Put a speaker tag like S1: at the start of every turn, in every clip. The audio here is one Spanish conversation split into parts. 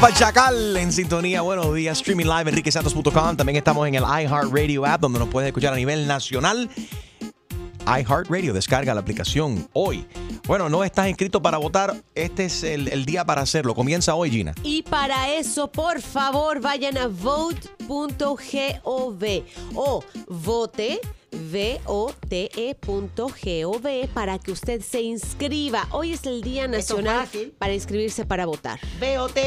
S1: para Chacal en sintonía. Buenos días, streaming live enriquesantos.com. También estamos en el iHeartRadio app donde nos puedes escuchar a nivel nacional. iHeartRadio, descarga la aplicación hoy. Bueno, no estás inscrito para votar. Este es el, el día para hacerlo. Comienza hoy, Gina.
S2: Y para eso, por favor, vayan a vote.gov o vote vote.gov para que usted se inscriba. Hoy es el Día Nacional para inscribirse para votar.
S3: VOT,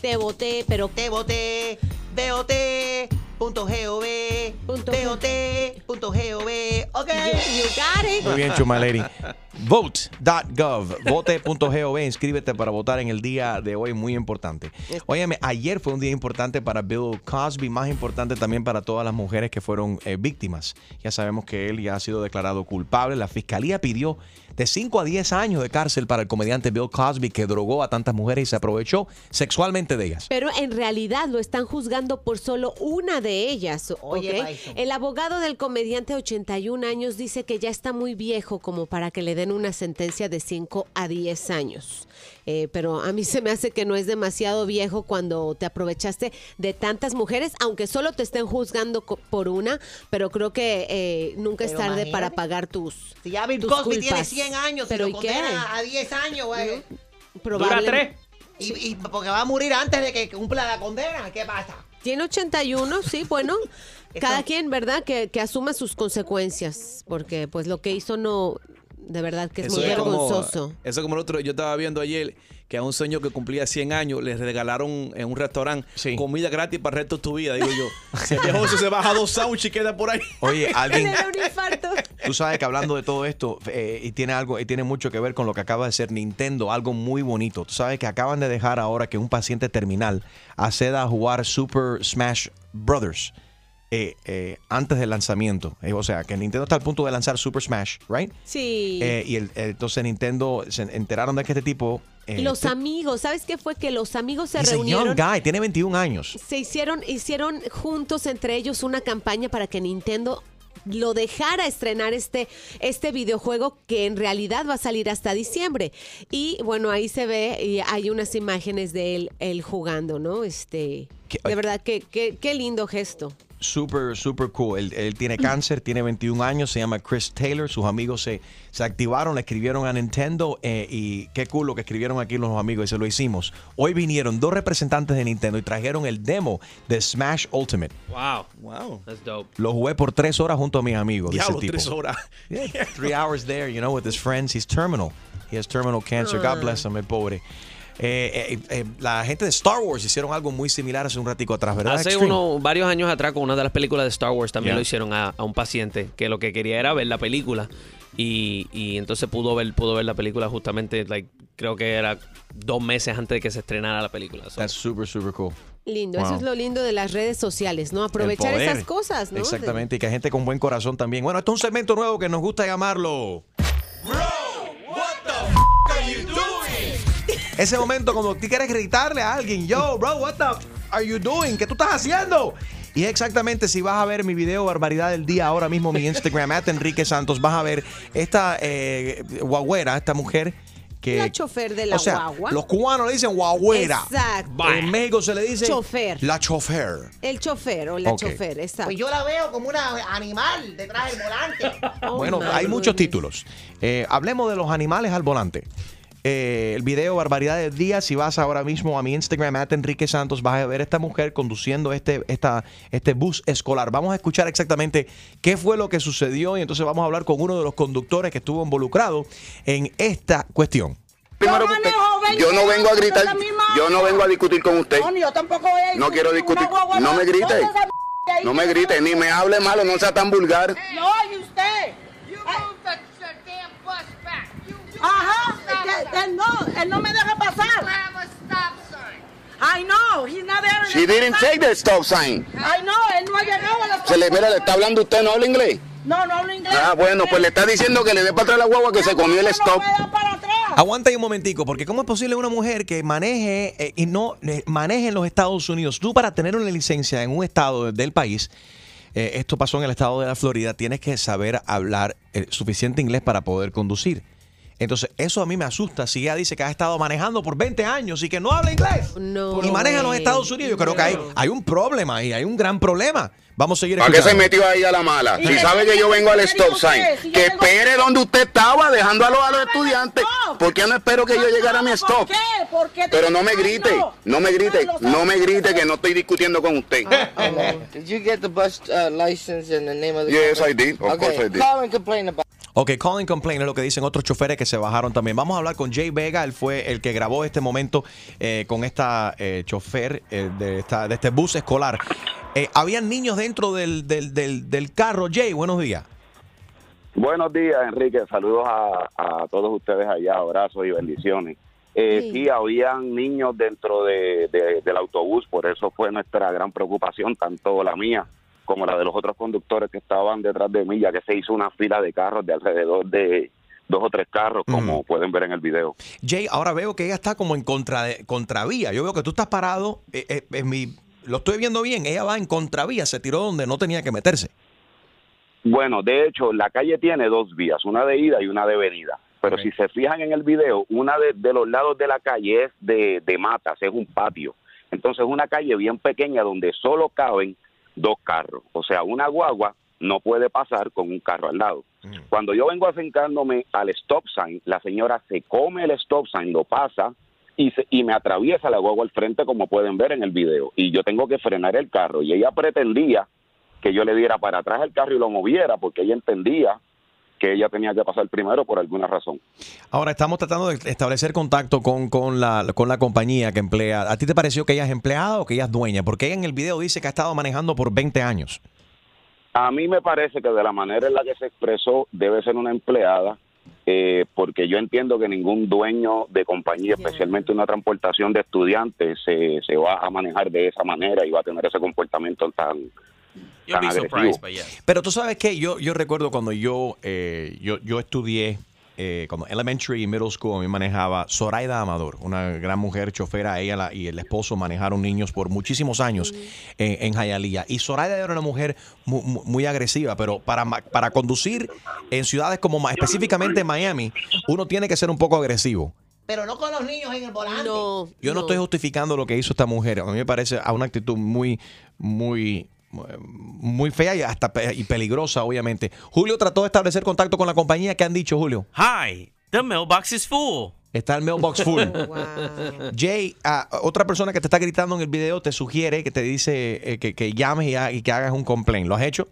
S2: Te voté, pero
S3: te voté, VOT.gov,
S2: Punto
S3: VOT.gov, ok.
S2: you got it.
S1: Muy bien, Chuma Lady. Vote.gov, vote.gov, inscríbete para votar en el día de hoy, muy importante. Óyeme, ayer fue un día importante para Bill Cosby, más importante también para todas las mujeres que fueron eh, víctimas. Ya sabemos que él ya ha sido declarado culpable. La fiscalía pidió de 5 a 10 años de cárcel para el comediante Bill Cosby que drogó a tantas mujeres y se aprovechó sexualmente de ellas.
S2: Pero en realidad lo están juzgando por solo una de ellas. ¿ok?
S3: Oye.
S2: El abogado del comediante de 81 años dice que ya está muy viejo como para que le den una sentencia de 5 a 10 años. Eh, pero a mí se me hace que no es demasiado viejo cuando te aprovechaste de tantas mujeres, aunque solo te estén juzgando por una, pero creo que eh, nunca es tarde
S3: imagínate.
S2: para pagar tus.
S3: Si ya Bill Cosby tiene
S2: culpas.
S3: 100 años
S2: pero
S3: y
S2: ¿y
S3: lo
S2: qué?
S3: condena a 10 años, güey.
S2: Probable-
S4: Dura tres.
S3: Y, y porque va a morir antes de que cumpla la condena, ¿qué pasa?
S2: Tiene 81, sí, bueno, cada quien, ¿verdad? Que, que asuma sus consecuencias, porque pues lo que hizo no, de verdad que es muy vergonzoso.
S4: eso como el otro, yo estaba viendo ayer que a un señor que cumplía 100 años le regalaron en un restaurante
S1: Sí.
S4: comida gratis para el resto de tu vida. Digo yo, si el viejo ese se baja dos sándwiches y queda por ahí.
S1: Oye, alguien. Tú sabes que hablando de todo esto, eh, y tiene algo, y tiene mucho que ver con lo que acaba de hacer Nintendo, algo muy bonito. Tú sabes que acaban de dejar ahora que un paciente terminal acceda a jugar Super Smash Brothers eh, eh, antes del lanzamiento. Eh, o sea, que Nintendo está al punto de lanzar Super Smash, ¿right?
S2: Sí.
S1: Eh, y el- entonces Nintendo se enteraron de que este tipo. Eh,
S2: los amigos, ¿sabes qué fue? Que los amigos se
S1: he's a young
S2: reunieron.
S1: guy, tiene 21 años.
S2: Se hicieron, hicieron juntos entre ellos una campaña para que Nintendo lo dejara estrenar este, este videojuego que en realidad va a salir hasta diciembre. Y bueno, ahí se ve y hay unas imágenes de él, él jugando, ¿no? Este,
S1: ¿Qué-
S2: de verdad, que qué, qué lindo gesto.
S1: Super, super cool. Él, él tiene cáncer, tiene 21 años, se llama Chris Taylor. Sus amigos se, se activaron, le escribieron a Nintendo eh, y qué cool lo que escribieron aquí los amigos y se lo hicimos. Hoy vinieron dos representantes de Nintendo y trajeron el demo de Smash Ultimate.
S4: Wow, wow, that's dope.
S1: Lo jugué por tres horas junto a mis amigos. dice el
S4: Diablo,
S1: tipo.
S4: tres horas.
S1: Yeah, three hours there, you know, with his friends. He's terminal. He has terminal cancer. God bless him, el pobre. Eh, eh, eh, la gente de Star Wars hicieron algo muy similar hace un ratico atrás, ¿verdad?
S5: Hace uno, varios años atrás, con una de las películas de Star Wars, también
S1: Yeah.
S5: lo hicieron a, a un paciente que lo que quería era ver la película. Y, y entonces pudo ver, pudo ver la película justamente, like, creo que era dos meses antes de que se estrenara la película. So,
S1: That's super, super cool.
S2: Lindo, eso es lo lindo de las redes sociales, ¿no? Aprovechar esas cosas, ¿no?
S1: Exactamente, y que hay gente con buen corazón también. Bueno, esto es un segmento nuevo que nos gusta llamarlo. Ese momento como tú quieres gritarle a alguien, yo, bro, what the are you doing? ¿Qué tú estás haciendo? Y es exactamente si vas a ver mi video Barbaridad del Día ahora mismo, mi Instagram, at Enrique Santos, vas a ver esta eh, guagüera, esta mujer que...
S2: La chofer de la
S1: o sea,
S2: guagua.
S1: Los cubanos le dicen guagüera.
S2: Exacto.
S1: En México se le dice...
S2: Chofer.
S1: La chofer.
S2: El chofer o la chofer, exacto.
S3: Pues yo la veo como una animal detrás del volante.
S2: Oh,
S1: Bueno,
S2: my
S1: hay muchos
S2: goodness.
S1: títulos. Eh, hablemos de los animales al volante. Eh, el video Barbaridad del Día, si vas ahora mismo a mi Instagram, at Enrique Santos, vas a ver a esta mujer conduciendo este, esta, este bus escolar. Vamos a escuchar exactamente qué fue lo que sucedió y entonces vamos a hablar con uno de los conductores que estuvo involucrado en esta cuestión.
S6: Primero
S7: Yo
S6: que usted-
S7: manejo 20
S6: yo no vengo a gritar, yo no vengo a discutir con usted.
S7: No, yo tampoco voy a
S6: No quiero discutir. No me grite. No me grite, ni me hable malo, no sea tan vulgar.
S7: No, y usted.
S8: You
S7: Ay,
S8: move the, the damn bus back. You, you
S7: Ajá, él no, él no me deja pasar. I know, he's not there.
S6: She didn't take the stop sign.
S7: I know, él no ha llegado a la
S6: Se le, mira, le está hablando usted, ¿no habla inglés?
S7: No, no hablo inglés.
S6: Ah, bueno, pues le está diciendo que le dé para atrás la guagua que se comió el stop.
S7: para atrás.
S1: Aguanta ahí un momentico, porque ¿cómo es posible una mujer que maneje eh, y no eh, maneje en los Estados Unidos? Tú para tener una licencia en un estado del país, eh, esto pasó en el estado de la Florida, tienes que saber hablar eh, suficiente inglés para poder conducir. Entonces, eso a mí me asusta. Si ella dice que ha estado manejando por 20 años y que no habla inglés
S2: No.
S1: y maneja en los. Estados Unidos, yo creo que hay, hay un problema ahí, hay un gran problema. Vamos a seguir
S6: ¿Para qué se metió ahí a la mala?
S7: ¿Y
S6: Si sabe que yo vengo al stop sign,
S7: Si
S6: que
S7: tengo-
S6: espere donde usted estaba, dejando a los, a los estudiantes.
S7: No.
S6: ¿Por qué no espero que yo llegara a mi
S7: ¿Por
S6: stop?
S7: qué? ¿Por qué
S6: Pero no me grite,
S7: no.
S6: me grite, no me grite que no estoy discutiendo con usted.
S9: Did you get the bus uh, license and the name of the
S6: Yes,
S9: company?
S6: I did. Of
S9: okay.
S6: course I did.
S9: Complain about
S1: Ok, call and complain es lo que dicen otros choferes que se bajaron también. Vamos a hablar con Jay Vega, él fue el que grabó este momento eh, con esta eh, chofer eh, de, esta, de este bus escolar. Eh, ¿Habían niños dentro del, del, del, del carro? Jay, buenos días.
S6: Buenos días, Enrique. Saludos a, a todos ustedes allá. Abrazos y bendiciones. Eh,
S2: Sí.
S6: sí. habían niños dentro de- de- del autobús, por eso fue nuestra gran preocupación, tanto la mía como la de los otros conductores que estaban detrás de mí, ya que se hizo una fila de carros de alrededor de dos o tres carros, como pueden ver en el video.
S1: Jay, ahora veo que ella está como en contra contravía. Yo veo que tú estás parado, eh, eh, en mi, lo estoy viendo bien, ella va en contravía, se tiró donde no tenía que meterse.
S6: Bueno, de hecho, la calle tiene dos vías, una de ida y una de venida. Pero si se fijan en el video, una de, de los lados de la calle es de, de matas, es un patio. Entonces, es una calle bien pequeña donde solo caben dos carros. O sea, una guagua no puede pasar con un carro al lado. Cuando yo vengo acercándome al stop sign, la señora se come el stop sign, lo pasa y, se- y me atraviesa la guagua al frente, como pueden ver en el video. Y yo tengo que frenar el carro. Y ella pretendía que yo le diera para atrás el carro y lo moviera, porque ella entendía que ella tenía que pasar primero por alguna razón.
S1: Ahora estamos tratando de establecer contacto con, con, la, con la compañía que emplea. ¿A ti te pareció que ella es empleada o que ella es dueña? Porque ella en el video dice que ha estado manejando por 20 años.
S6: A mí me parece que de la manera en la que se expresó debe ser una empleada, eh, porque yo entiendo que ningún dueño de compañía, especialmente una transportación de estudiantes, se, se va a manejar de esa manera y va a tener ese comportamiento tan, tan agresivo.
S10: surprised, but yes.
S1: Pero tú sabes que yo, yo recuerdo cuando yo, eh, yo, yo estudié, eh, cuando elementary y middle school, a mí manejaba Zoraida Amador, una gran mujer chofera, ella la- y el esposo manejaron niños por muchísimos años en, en Hialeah. Y Zoraida era una mujer mu- mu- muy, agresiva, pero para, para conducir en ciudades como específicamente Miami, uno tiene que ser un poco agresivo.
S3: Pero no con los niños en el volante.
S2: No.
S1: Yo no, estoy justificando lo que hizo esta mujer. A mí me parece a una actitud muy, muy, muy fea y hasta pe- y peligrosa, obviamente. Julio trató de establecer contacto con la compañía. ¿Qué han dicho, Julio?
S10: Hi, the mailbox is full.
S1: Está el mailbox full.
S2: Wow.
S1: Jay, ah, otra persona que te está gritando en el video te sugiere que te dice eh, que, que llames y, ha- y que hagas un complaint. ¿Lo has hecho?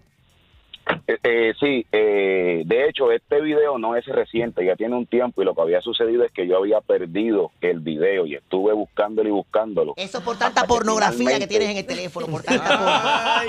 S6: Eh, eh, sí, eh, de hecho este video no es reciente, ya tiene un tiempo y lo que había sucedido es que yo había perdido el video y estuve buscándolo y buscándolo.
S3: Eso por tanta pornografía que tienes en el teléfono, por tanta.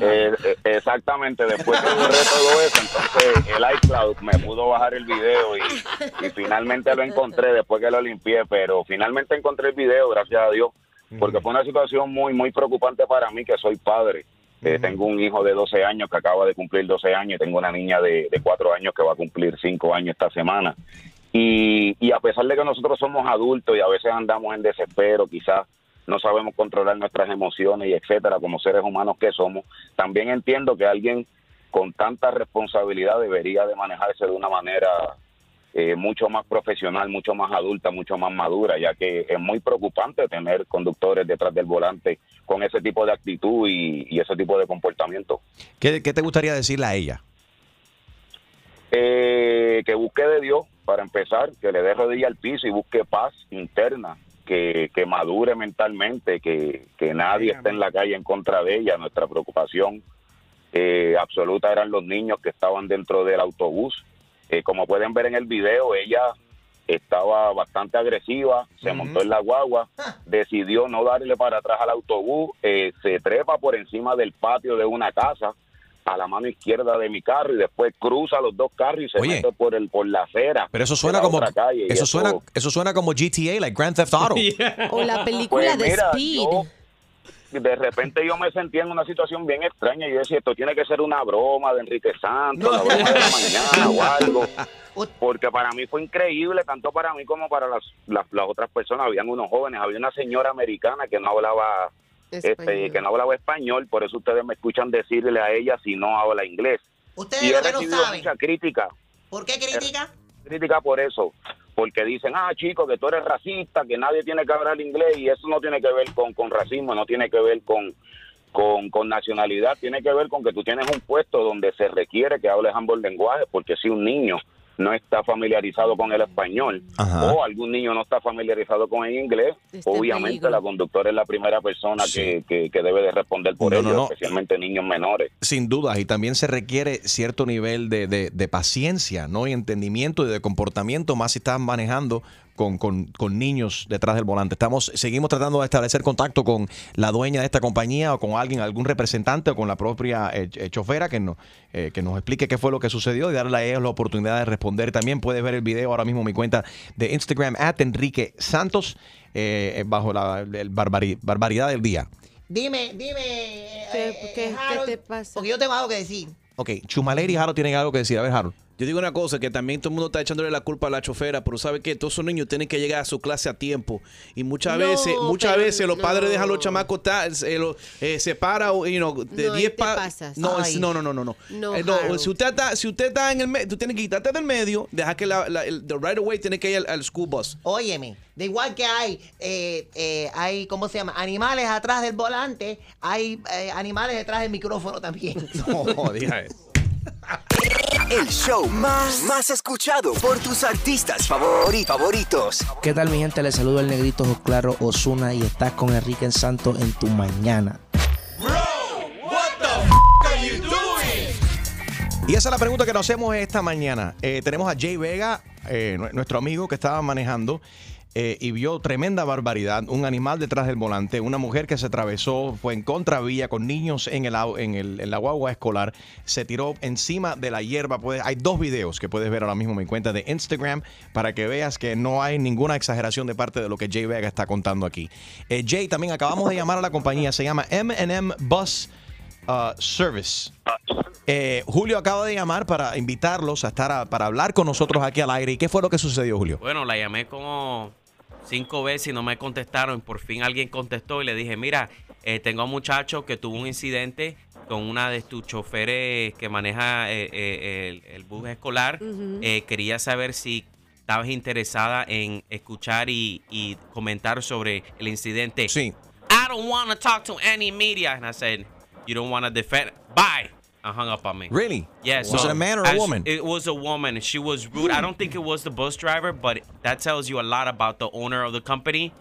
S6: Eh, eh, exactamente, después que borré todo eso, entonces el iCloud me pudo bajar el video y, y finalmente lo encontré después que lo limpié, pero finalmente encontré el video, gracias a Dios, porque fue una situación muy, muy preocupante para mí que soy padre. Eh, Tengo un hijo de 12 años que acaba de cumplir 12 años y tengo una niña de, de 4 años que va a cumplir 5 años esta semana. Y, y a pesar de que nosotros somos adultos y a veces andamos en desespero, quizás no sabemos controlar nuestras emociones y etcétera, como seres humanos que somos, también entiendo que alguien con tanta responsabilidad debería de manejarse de una manera eh, mucho más profesional, mucho más adulta, mucho más madura, ya que es muy preocupante tener conductores detrás del volante con ese tipo de actitud y, y ese tipo de comportamiento.
S1: ¿Qué, qué te gustaría decirle a ella?
S6: Eh, que busque de Dios para empezar, que le dé rodilla al piso y busque paz interna, que, que madure mentalmente, que, que nadie esté en la calle en contra de ella. Nuestra preocupación eh, absoluta eran los niños que estaban dentro del autobús. Eh, como pueden ver en el video, ella estaba bastante agresiva, se montó en la guagua, decidió no darle para atrás al autobús, eh, se trepa por encima del patio de una casa a la mano izquierda de mi carro y después cruza los dos carros y se
S1: Oye.
S6: mete por el por la acera.
S1: Pero eso suena como
S6: calle,
S1: eso suena eso suena como GTA, like Grand Theft Auto.
S2: O la película
S6: Pues
S2: de
S6: mira,
S2: Speed.
S6: yo- de repente yo me sentía en una situación bien extraña y yo decía, esto tiene que ser una broma de Enrique Santos, una broma de la mañana o algo. Porque para mí fue increíble, tanto para mí como para las, las, las otras personas. Habían unos jóvenes, había una señora americana que no hablaba este, que no hablaba español, por eso ustedes me escuchan decirle a ella si no habla inglés.
S3: Ustedes
S6: Y
S3: lo
S6: he
S3: que no
S6: recibido
S3: saben.
S6: mucha crítica,
S3: ¿Por qué crítica?
S6: crítica por eso, porque dicen, ah, chico, que tú eres racista, que nadie tiene que hablar inglés, y eso no tiene que ver con, con racismo, no tiene que ver con, con, con nacionalidad, tiene que ver con que tú tienes un puesto donde se requiere que hables ambos lenguajes, porque si un niño no está familiarizado con el español
S1: Ajá.
S6: o algún niño no está familiarizado con el inglés,
S2: Está en
S6: obviamente
S2: peligro.
S6: la conductora es la primera persona
S1: Sí.
S6: que, que- que debe de responder por
S1: No,
S6: ello,
S1: no, no.
S6: especialmente niños menores.
S1: Sin duda, y también se requiere cierto nivel de, de- de paciencia, ¿no? Y entendimiento y de comportamiento, más si estás manejando con, con- con niños detrás del volante. Estamos, seguimos tratando de establecer contacto con la dueña de esta compañía o con alguien, algún representante o con la propia eh, eh, chofera que nos, eh, que nos explique qué fue lo que sucedió y darle a ellos la oportunidad de responder. También puedes ver el video ahora mismo en mi cuenta de Instagram, at Enrique Santos, eh, bajo la el barbari- barbaridad del día.
S3: Dime, dime.
S2: ¿Qué-
S3: eh,
S2: qué-
S3: eh,
S2: qué
S3: Harold,
S2: te pasa?
S3: Porque yo tengo algo que decir.
S1: Ok, Chumaleri y Harold tienen algo que decir. A ver, Harold.
S4: Yo digo una cosa, que también todo el mundo está echándole la culpa a la chofera, pero sabe que todos esos niños tienen que llegar a su clase a tiempo. Y muchas
S2: No,
S4: veces, muchas veces los padres
S2: no.
S4: dejan a los chamacos eh, lo- eh, separa, o, you know, de
S2: No, ahí
S4: 10
S2: te
S4: pa-
S2: pasas.
S4: No, es- no, no, no, no, no.
S2: No,
S4: Eh, no,
S2: Harold.
S4: si usted está, si usted está en el medio, tú tienes que quitarte del medio, dejar que la, la- el the right away tiene que ir al, al school bus.
S3: Óyeme, de igual que hay, eh, eh, hay, ¿cómo se llama? Animales atrás del volante, hay eh, animales detrás del micrófono también.
S4: No, diga eso.
S11: El show más, más escuchado por tus artistas favori- favoritos.
S12: ¿Qué tal mi gente? Les saludo el negrito Claro Osuna y estás con Enrique Santos en tu mañana.
S1: Y esa es la pregunta que nos hacemos esta mañana. Eh, tenemos a Jay Vega, eh, nu- nuestro amigo que estaba manejando eh, y vio tremenda barbaridad. Un animal detrás del volante, una mujer que se atravesó, fue en contravía con niños en, el, en, el- la guagua escolar, se tiró encima de la hierba. Puede- hay dos videos que puedes ver ahora mismo en mi cuenta de Instagram para que veas que no hay ninguna exageración de parte de lo que Jay Vega está contando aquí. Eh, Jay, también acabamos de llamar a la compañía, se llama MM Bus uh, Service. Eh, Julio acaba de llamar para invitarlos a estar para hablar con nosotros aquí al aire. ¿Y qué fue lo que sucedió, Julio?
S10: Bueno, la llamé como cinco veces y no me contestaron. Por fin alguien contestó y le dije, mira, eh, tengo a un muchacho que tuvo un incidente con una de tus choferes que maneja eh, eh, el, el bus escolar. Eh, quería saber si estabas interesada en escuchar y, y comentar sobre el incidente.
S1: Sí.
S10: I don't want to talk to any media. And I said, you don't want to defend. Bye. Hung up on me.
S1: Really?
S10: Yeah.
S1: Was it a man or a woman?
S10: It was a woman. She was rude. I don't think it was the bus driver, but that tells you a lot about the owner of the company.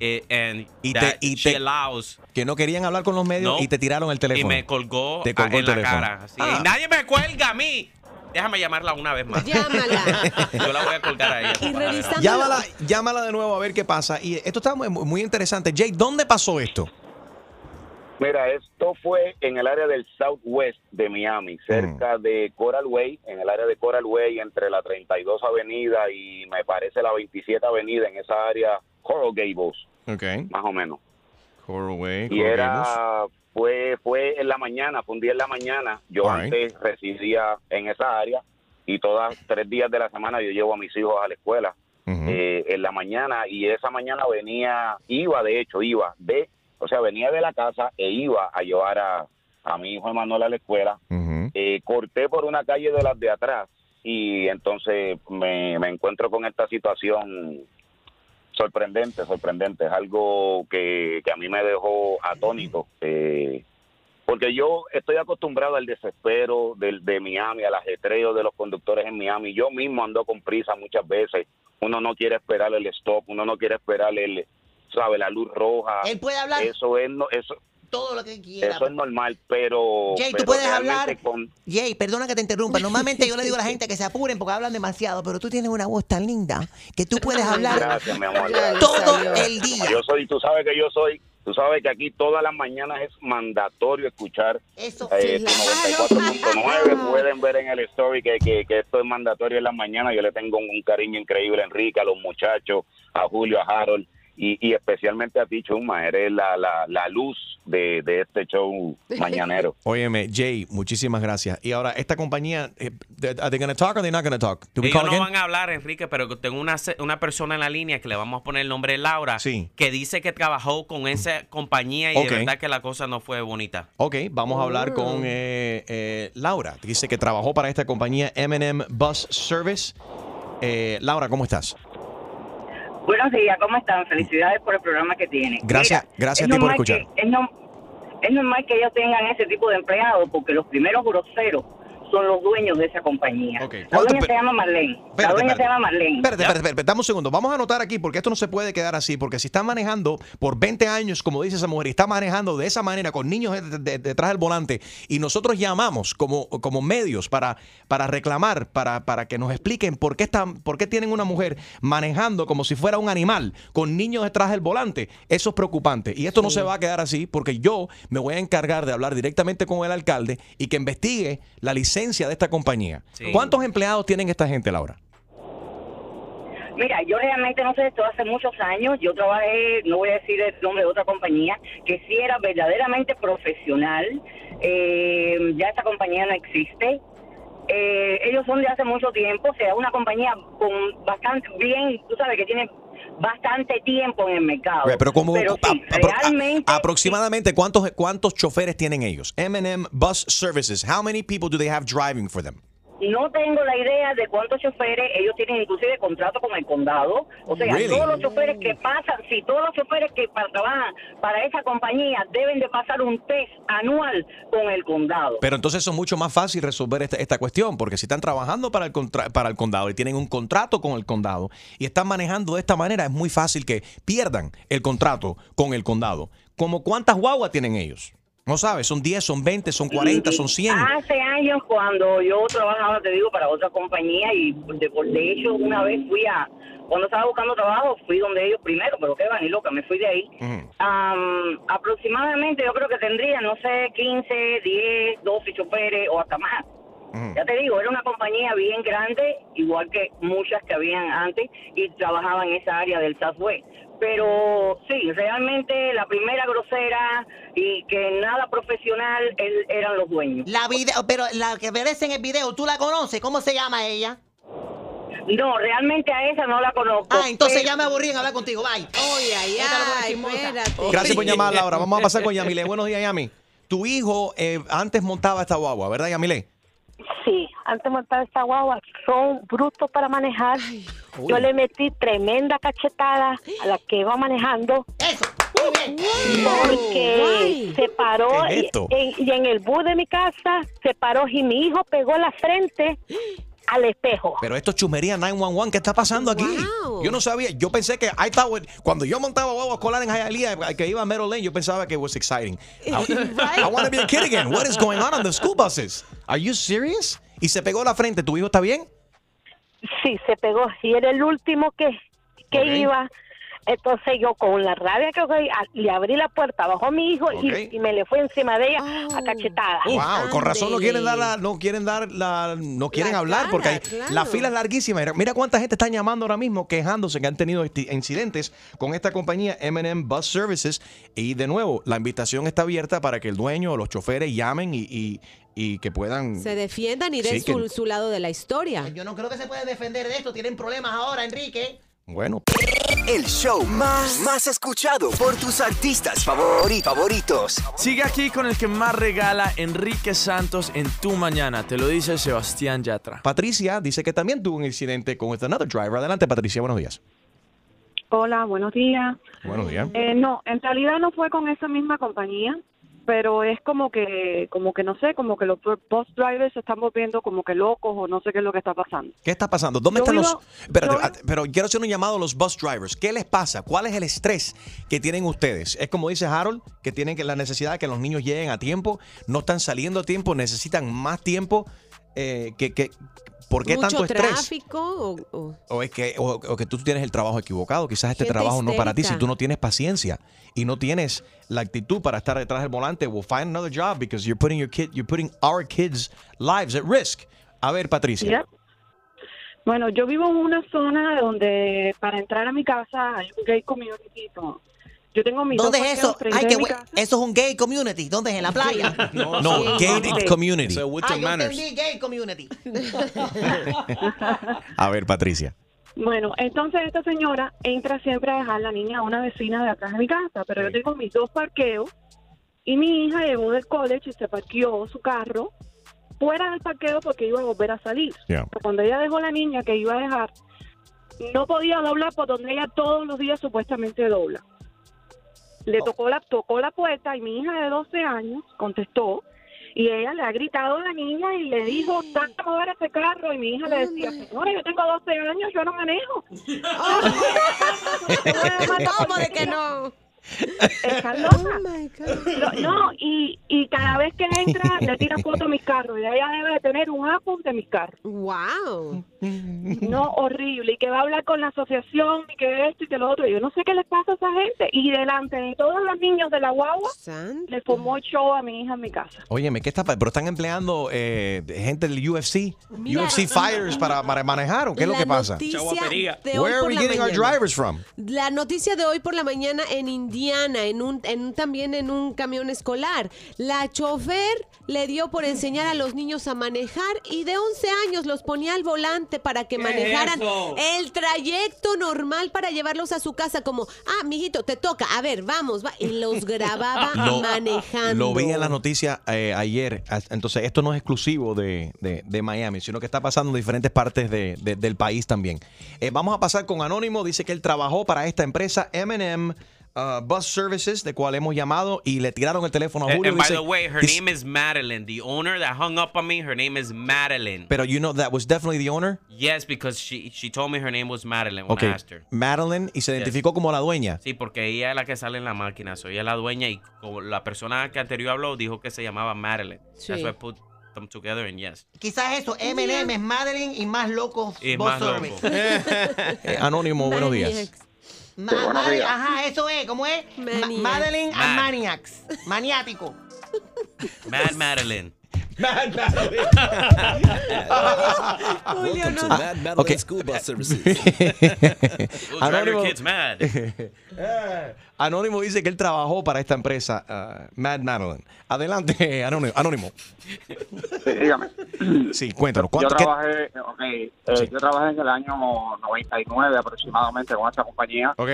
S10: It, and
S1: Y te-
S10: that
S1: y
S10: she
S1: te-
S10: allows.
S1: Que no querían hablar con los medios
S10: No.
S1: y te tiraron el
S10: Y
S1: teléfono.
S10: me colgó,
S1: Te
S10: a-
S1: colgó
S10: en
S1: el
S10: la cara. así.
S1: Ah.
S10: Y nadie me cuelga a mí. Déjame llamarla una vez más.
S2: Llámala.
S10: Yo la voy a colgar a ella.
S2: Y
S1: Llámala, llámala de nuevo a ver qué pasa. Y esto está muy, muy interesante. Jay, ¿dónde pasó esto?
S6: Mira, esto fue en el área del Southwest de Miami, cerca de Coral Way, en el área de Coral Way, entre la 32 Avenida y me parece la 27 Avenida, en esa área, Coral Gables,
S1: Ok.
S6: más o menos.
S1: Coral Way,
S6: Y
S1: Coral Gables.
S6: era, fue, fue en la mañana, fue un día en la mañana. Yo
S1: All right.
S6: antes residía en esa área y todas tres días de la semana yo llevo a mis hijos a la escuela eh, en la mañana y esa mañana venía, iba de hecho, iba de, o sea, venía de la casa e iba a llevar a, a mi hijo Emanuel a la escuela. Eh, corté por una calle de las de atrás y entonces me, me encuentro con esta situación sorprendente, sorprendente. Es algo que, que a mí me dejó atónito. eh, porque yo estoy acostumbrado al desespero del, de Miami, al ajetreo de los conductores en Miami. Yo mismo ando con prisa muchas veces. Uno no quiere esperar el stop, uno no quiere esperar el, sabe, la luz roja.
S3: Él puede hablar
S6: Eso es, no, eso,
S3: todo lo que quiera.
S6: eso es normal, pero.
S3: Jay, tú puedes hablar.
S6: con-
S3: Jay, perdona que te interrumpa. Normalmente yo le digo a la gente que se apuren porque hablan demasiado, pero tú tienes una voz tan linda que tú puedes hablar
S6: Gracias, mi amor.
S3: Todo el día.
S6: Yo soy, tú sabes que yo soy, tú sabes que aquí todas las mañanas es mandatorio escuchar
S3: Eso
S6: eh,
S2: Claro.
S6: 94.9. Pueden ver en el story que, que, que esto es mandatorio en las mañanas. Yo le tengo un, un cariño increíble a Enrique, a los muchachos, a Julio, a Harold. Y, y especialmente a ti, Chuma, eres la, la, la luz de, de este show mañanero.
S1: Óyeme, Jay, muchísimas gracias. Y ahora, esta compañía, eh, ¿are they gonna talk or are they not gonna talk? Do we
S10: Ellos
S1: call
S10: no
S1: again?
S10: van a hablar, Enrique, pero tengo una, se- una persona en la línea que le vamos a poner el nombre de Laura, que dice que trabajó con esa compañía y
S1: Ok.
S10: de verdad que la cosa no fue bonita.
S1: Ok, vamos a hablar con eh, eh, Laura. Dice que trabajó para esta compañía M&M Bus Service. Eh, Laura, ¿cómo estás?
S13: Buenos días, ¿cómo están? Felicidades por el programa que tienen.
S1: Gracias-
S13: Mira,
S1: gracias a ti por escuchar.
S13: que- es, no- es normal que ellos tengan ese tipo de empleados porque los primeros groseros son los dueños de esa compañía. La
S1: ¿Cuánto-
S13: dueña se llama Marlene. la
S1: Espérate,
S13: dueña
S1: espérate.
S13: se llama Marlene.
S1: Espérate, espérate, espérate, dame un segundo. Vamos a anotar aquí porque esto no se puede quedar así. Porque si está manejando por 20 años, como dice esa mujer, y está manejando de esa manera con niños de- de- detrás del volante, y nosotros llamamos como, como medios para, para reclamar, para, para que nos expliquen por qué, están, por qué tienen una mujer manejando como si fuera un animal con niños detrás del volante, eso es preocupante. Y esto no se va a quedar así porque yo me voy a encargar de hablar directamente con el alcalde y que investigue la licencia de esta compañía.
S13: Sí.
S1: ¿Cuántos empleados tienen esta gente, Laura?
S13: Mira, yo realmente no sé esto hace muchos años. Yo trabajé, no voy a decir el nombre de otra compañía, que sí era verdaderamente profesional. Eh, ya esta compañía no existe. Eh, ellos son de hace mucho tiempo, o sea, una compañía con bastante bien, tú sabes que tiene bastante tiempo en el mercado.
S1: Pero como
S13: Pero sí,
S1: a- apro- a-
S13: realmente
S1: aproximadamente cuántos cuántos choferes tienen ellos? M&M Bus Services. How many people do they have driving for them?
S13: No tengo la idea de cuántos choferes, ellos tienen inclusive contrato con el condado, o sea,
S1: Really?
S13: todos los choferes que pasan, sí, todos los choferes que trabajan para esa compañía deben de pasar un test anual con el condado.
S1: Pero entonces es mucho más fácil resolver esta, esta cuestión, porque si están trabajando para el, contra- para el condado y tienen un contrato con el condado y están manejando de esta manera, es muy fácil que pierdan el contrato con el condado. ¿Como cuántas guaguas tienen ellos? No sabes, son 10, son 20, son 40, son 100.
S13: Hace años cuando yo trabajaba, te digo, para otra compañía y de, de hecho una vez fui a, cuando estaba buscando trabajo, fui donde ellos primero, pero qué va, ni loca, me fui de ahí. Am, aproximadamente yo creo que tendría, no sé, 15, 10, 12 choferes o hasta más. Ya te digo, era una compañía bien grande, igual que muchas que habían antes, y trabajaba en esa área del Southwest. Pero sí, realmente la primera grosera y que nada profesional el- eran los dueños.
S3: La video, pero la que aparece en el video, ¿tú la conoces? ¿Cómo se llama ella?
S13: No, realmente a esa no la conozco.
S3: Ah, entonces
S13: pero-
S3: ya me aburrí en hablar contigo. Bye.
S2: Oye, ay, ay, espérate.
S1: Gracias por llamar, Laura. Vamos a pasar con Yamile. Buenos días, Yami. Tu hijo eh, antes montaba esta guagua, ¿verdad, Yamile?
S14: Sí, antes de montar esta guagua, son brutos para manejar. Yo le metí tremenda cachetada a la que iba manejando.
S3: Eso,
S14: Porque se paró
S1: ¿Qué es
S14: y,
S1: esto?
S14: en, y en el bus de mi casa se paró y mi hijo pegó la frente al espejo.
S1: Pero esto es chumería 911. ¿Qué está pasando aquí? Yo no sabía. Yo pensé que I thought cuando yo montaba guagua escolar en Hialeah, que iba a Meadow Lane, yo pensaba que was exciting. I, I want to be a kid again. What is going on on the school buses? Are you serious? Y se pegó la frente. ¿Tu hijo está bien?
S14: Sí, se pegó y era el último que, que iba. Entonces yo con la rabia que le abrí la puerta, bajó mi hijo y- me le fue encima de ella a cachetada.
S1: Wow, con razón no quieren dar la, no quieren dar la, no quieren hablar porque hay-
S14: claro.
S1: la fila es larguísima. Mira, cuánta gente está llamando ahora mismo quejándose que han tenido incidentes con esta compañía M&M Bus Services y de nuevo la invitación está abierta para que el dueño o los choferes llamen y, y- y que puedan
S2: Se defiendan y den
S1: Sí, que-
S2: su, lado de la historia.
S3: Yo no creo que se puede defender de esto. Tienen problemas ahora, Enrique.
S1: Bueno.
S11: El show más, más escuchado por tus artistas favori- favoritos.
S15: Sigue aquí con el que más regala Enrique Santos en tu mañana. Te lo dice Sebastián Yatra.
S1: Patricia dice que también tuvo un incidente con este another driver. Adelante, Patricia, buenos días.
S16: Hola, buenos días.
S1: Buenos días.
S16: Eh, no, en realidad no fue con esa misma compañía, pero es como que, como que no sé, como que los bus drivers se están volviendo como que locos o no sé qué es lo que está pasando.
S1: ¿Qué está pasando? ¿Dónde
S16: Yo
S1: están
S16: vivo-
S1: los...? Espérate, ah, pero quiero hacer un llamado a los bus drivers. ¿Qué les pasa? ¿Cuál es el estrés que tienen ustedes? Es como dice Harold, que tienen que la necesidad de que los niños lleguen a tiempo, no están saliendo a tiempo, necesitan más tiempo. Eh, que, que- ¿Por qué
S2: Mucho
S1: tanto estrés?
S2: tráfico o- o-
S1: O es que, o, o que tú tienes el trabajo equivocado. Quizás este
S2: Gente
S1: trabajo no para ti si
S2: histérica.
S1: tú no tienes paciencia y no tienes la actitud para estar detrás del volante. We'll find another job because you're putting your kid, you're putting our kids' lives at risk. A ver, Patricia.
S17: Bueno, yo vivo en una zona donde para entrar a mi casa hay un gay community. todo. Yo tengo mis
S3: ¿Dónde
S17: dos
S3: es eso?
S17: parqueos
S3: Ay,
S17: casa.
S3: Eso es un gay community. ¿Dónde es? ¿En la playa?
S1: No, gated community.
S3: Ah, yo entendí gay community.
S1: A ver, Patricia.
S17: Bueno, entonces esta señora entra siempre a dejar a la niña a una vecina de atrás de mi casa, pero yo tengo mis dos parqueos y mi hija llegó del college y se parqueó su carro fuera del parqueo porque iba a volver a salir.
S1: Yeah.
S17: Pero Cuando ella dejó a la niña que iba a dejar, no podía doblar por donde ella todos los días supuestamente dobla. Le tocó la, tocó la puerta y mi hija de 12 años contestó y ella le ha gritado a la niña y le dijo, ¿tanto mover ese carro? Y mi hija le decía, señora, yo tengo 12 años, yo no manejo.
S2: ¿Cómo de que no?
S17: Está loca. No, no, y, y cada vez que entra le tira foto a mis carros y ella debe de tener un Apple de mis carros.
S2: Wow.
S17: No, horrible. Y que va a hablar con la asociación y que esto y que lo otro. Yo no sé qué les pasa a esa gente. Y delante de todos los niños de la guagua, le formó el show a mi hija en mi casa.
S1: Óyeme, ¿qué está Pero están empleando eh, gente del UFC,
S2: Mira,
S1: UFC fighters para, para manejar o qué es lo que pasa? Where are we
S2: la
S1: getting our drivers from?
S2: La noticia de hoy por la mañana en Indiana, en un, en un- también en un camión escolar. La chofer le dio por enseñar a los niños a manejar y de 11 años los ponía al volante para que
S5: ¿Qué
S2: manejaran
S5: es
S2: el trayecto normal para llevarlos a su casa como, ah, mijito, te toca, a ver, vamos, va. Y los grababa
S1: Lo-
S2: manejando.
S1: Lo vi en las noticias eh, ayer. Entonces, esto no es exclusivo de, de- de Miami, sino que está pasando en diferentes partes de- de- del país también. Eh, vamos a pasar con Anónimo. Dice que él trabajó para esta empresa MM uh, Bus Services, de cual hemos llamado, y le tiraron el teléfono a
S10: And,
S1: Julio.
S10: and by
S1: Dice-
S10: the way, her name is Madeline. The owner that hung up on me, her name is Madeline.
S1: Pero you know that was definitely the owner.
S10: Yes, because she she told me her name was Madeline when
S1: Okay.
S10: I asked her.
S1: Madeline, y se
S10: Yes.
S1: identificó como la dueña.
S10: Sí, porque ella es la que sale en la máquina, soy ella la dueña y como la persona que anterior habló dijo que se llamaba Madeline.
S3: Sí.
S10: That's why I put them together and yes.
S3: Quizás eso, Eminem es Madeline y más locos
S10: Y
S3: Boss
S10: más
S3: Service.
S10: loco.
S1: Eh, Anónimo, buenos días.
S3: Ma-
S10: buenos
S3: Madeline,
S10: días.
S3: ajá, eso es, ¿cómo es? Ma-. Madeline and. Maniacs. Maniático.
S10: Mad Madeline.
S1: Mad
S4: Welcome to Mad Madeline
S1: Okay.
S4: School Bus Services.
S10: We'll drive your kids mad.
S1: Anónimo dice que él trabajó para esta empresa, uh, Mad Madeline. Adelante, Anónimo. Anónimo.
S18: dígame.
S1: Sí, cuéntanos.
S18: Yo
S1: ¿cuánto- qué-
S18: trabajé, ok, eh, yo trabajé en el año 99 aproximadamente con esa compañía.
S1: Ok.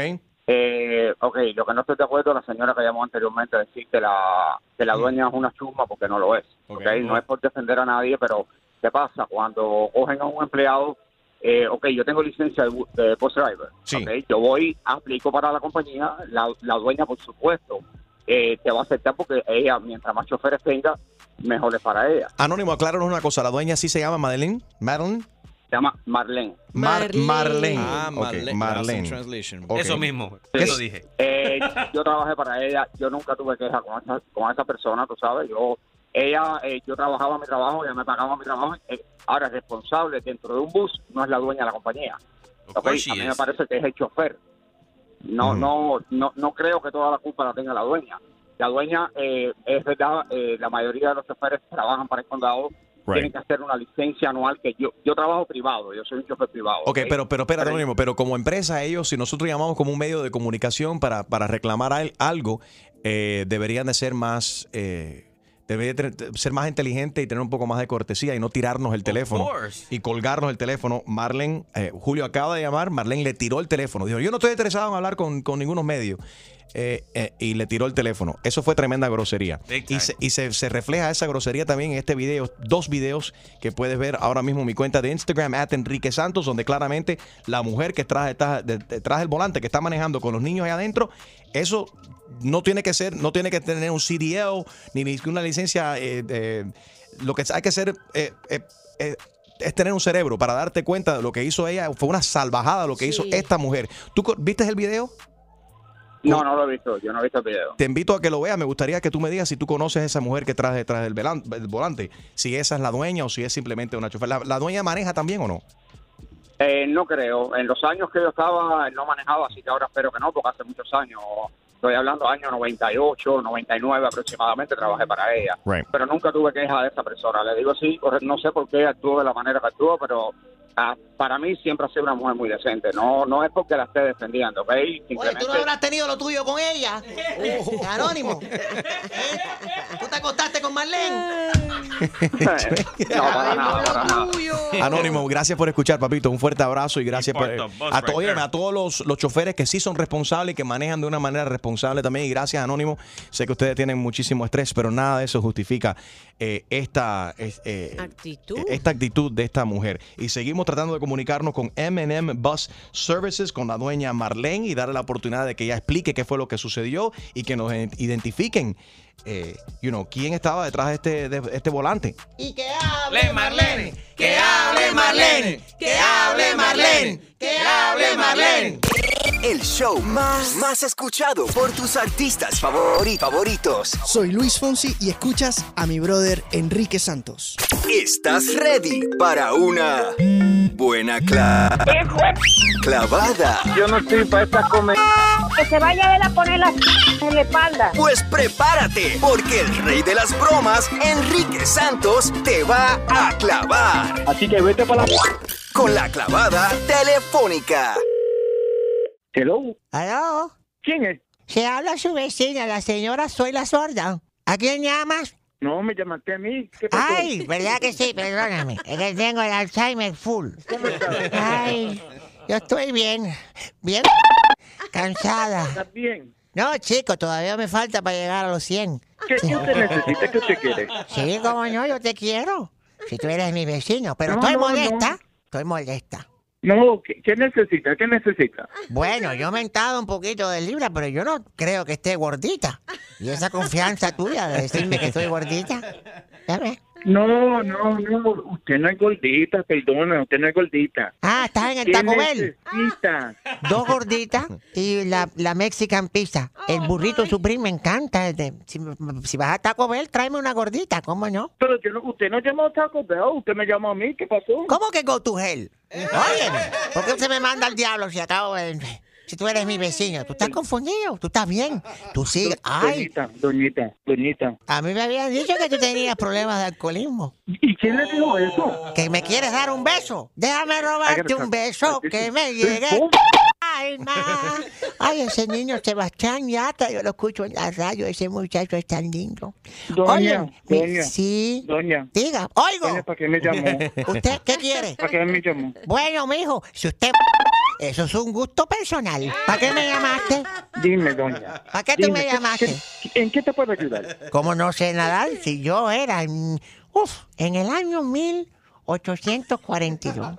S18: Eh, ok, lo que no estoy de acuerdo, la señora que llamó anteriormente, decir que la, que la dueña es una chusma porque no lo es. Ok, no es por defender a nadie, pero ¿qué pasa? Cuando cogen a un empleado, eh, ok, yo tengo licencia de, de bus driver. ok, yo voy, aplico para la compañía, la, la dueña, por supuesto, eh, te va a aceptar porque ella, mientras más choferes tenga, mejor es para ella.
S1: Anónimo, acláranos una cosa. ¿La dueña sí se llama Madeline? ¿Madeline?
S18: Se llama Marlene.
S1: Mar- Marlene.
S4: Ah, Marlene.
S1: Marlene.
S4: Translation.
S10: Eso mismo,
S1: ¿Qué
S10: eso
S1: es?
S10: dije.
S18: Eh, yo trabajé para ella, yo nunca tuve queja con esa, con esa persona, tú sabes, yo, ella, eh, yo trabajaba mi trabajo, ella me pagaba mi trabajo, eh, ahora responsable dentro de un bus no es la dueña de la compañía, a mí me parece que es el chofer, no, no, no, no creo que toda la culpa la tenga la dueña, la dueña, eh, es verdad, eh, la mayoría de los choferes trabajan para el condado, tienen que hacer una licencia anual que yo, yo trabajo privado, yo soy un chofer privado.
S1: Ok, pero, pero espérate, Anónimo, pero como empresa, ellos, si nosotros llamamos como un medio de comunicación para, para reclamar al- algo, eh, deberían de ser más. Debería tener- ser más inteligente y tener un poco más de cortesía y no tirarnos el teléfono y colgarnos el teléfono. Marlene, eh, Julio acaba de llamar, Marlene le tiró el teléfono. Dijo, yo no estoy interesado en hablar con, con ningunos medios. Eh, eh, y le tiró el teléfono. Eso fue tremenda grosería. Y, se, y se, se refleja esa grosería también en este video, dos videos que puedes ver ahora mismo en mi cuenta de Instagram, at Enrique Santos, donde claramente la mujer que está detrás, de- detrás del volante, que está manejando con los niños ahí adentro, eso no tiene que ser, no tiene que tener un CDL ni, ni una licencia. eh, de- lo que hay que hacer eh, eh, eh, es tener un cerebro para darte cuenta de lo que hizo ella. Fue una salvajada lo que hizo esta mujer. ¿Tú viste el video?
S18: No, no lo he visto, yo no he visto el video.
S1: Te invito a que lo veas. Me gustaría que tú me digas si tú conoces a esa mujer que trae detrás del volante. Si esa es la dueña o si es simplemente una chofer. ¿La, la dueña maneja también o no?
S18: Eh, no creo. En los años que yo estaba, no manejaba, así que ahora espero que no, porque hace muchos años, estoy hablando años 98, 99 aproximadamente, trabajé para ella.
S1: Right.
S18: Pero nunca tuve queja de esa persona. Le digo así, corre- no sé por qué actuó de la manera que actuó, pero ah, para mí siempre ha sido una mujer muy decente. No no es porque la esté defendiendo, ¿ok?
S19: Oye, tú no
S18: Simplemente-
S19: habrás tenido lo tuyo con ella. Anónimo. ¿Eh? ¿Tú te acostaste con Marlene?
S18: no, para nada, para nada.
S1: Anónimo, gracias por escuchar, papito. Un fuerte abrazo y gracias por, a, to- a todos los, los choferes que sí son responsables y que manejan de una manera responsable también. Y gracias, Anónimo. Sé que ustedes tienen muchísimo estrés, pero nada de eso justifica eh, esta, es- eh,
S2: Actitud.
S1: esta actitud de esta mujer. Y seguimos tratando de comunicarnos con MM Bus Services, con la dueña Marlene, y darle la oportunidad de que ella explique qué fue lo que sucedió y que nos identifiquen, eh, you know, quién estaba detrás de este, de este volante.
S19: Y que hable Marlene, que hable Marlene, que hable Marlene, que hable Marlene.
S11: El show más, más escuchado por tus artistas favori- favoritos.
S20: Soy Luis Fonsi y escuchas a mi brother Enrique Santos.
S11: ¿Estás ready para una buena cla- clavada?
S9: Yo no estoy para esta comedia. Que se vaya a ver a poner la en la espalda.
S11: Pues prepárate, porque el rey de las bromas, Enrique Santos, te va a clavar.
S9: Así que vete para la...
S11: Con la clavada telefónica.
S9: Hello.
S19: ¿Aló?
S9: ¿Quién es?
S19: Se habla su vecina, la señora Soy la Sorda. ¿A quién llamas?
S9: No, me llamaste a mí. ¿Qué pasó?
S19: Ay, ¿verdad que sí? Perdóname. Es que tengo el Alzheimer full. Ay, yo estoy bien. Bien cansada.
S9: ¿Estás bien?
S19: No, chico, todavía me falta para llegar a los 100.
S9: ¿Qué, qué usted necesita? ¿Qué usted quiere?
S19: Sí, como no, yo te quiero. Si tú eres mi vecino, pero
S9: No,
S19: estoy
S9: no,
S19: molesta.
S9: no.
S19: Estoy molesta.
S9: No, ¿qué, qué necesita? ¿Qué necesita?
S19: Bueno, yo me he mentado un poquito de libra, pero yo no creo que esté gordita. Y esa confianza tuya de decirme que estoy gordita. ¿Sabes?
S9: No, no, no. Usted no es gordita, perdona. Usted no es gordita.
S19: Ah, estás en el
S9: ¿Qué
S19: Taco Bell.
S9: necesita?
S19: Dos gorditas y la, la Mexican pizza. El burrito Supreme me encanta. Si, si vas a Taco Bell, tráeme una gordita, ¿cómo no?
S9: Pero yo no, usted no llamó a Taco Bell, usted me llamó a mí. ¿Qué pasó?
S19: ¿Cómo que go to hell? Óyeme, ¿por qué usted me manda al diablo si acabo de... Si tú eres mi vecino, tú estás confundido, tú estás bien, tú sigues... Ay,
S9: Doñita, doñita, doñita.
S19: a mí me habían dicho que tú tenías problemas de alcoholismo.
S9: ¿Y quién le dijo eso?
S19: Que me quieres dar un beso. Déjame robarte un beso que me llegue. Alma. Ay, ese niño Sebastián Yata, yo lo escucho en la radio, ese muchacho es tan lindo.
S9: Doña,
S19: Oye,
S9: doña.
S19: sí.
S9: Doña.
S19: Diga, oigo.
S9: Doña, ¿para qué me llamó?
S19: ¿Usted qué quiere?
S9: ¿Para qué me llamó?
S19: Bueno, mijo, si usted... Eso es un gusto personal. ¿Para qué me llamaste?
S9: Dime, doña.
S19: ¿Para qué tú
S9: Dime,
S19: me
S9: ¿qué-
S19: llamaste?
S9: qué- ¿En qué te puedo ayudar?
S19: ¿Cómo no sé nadar si yo era... en- Uf, en el año 1842.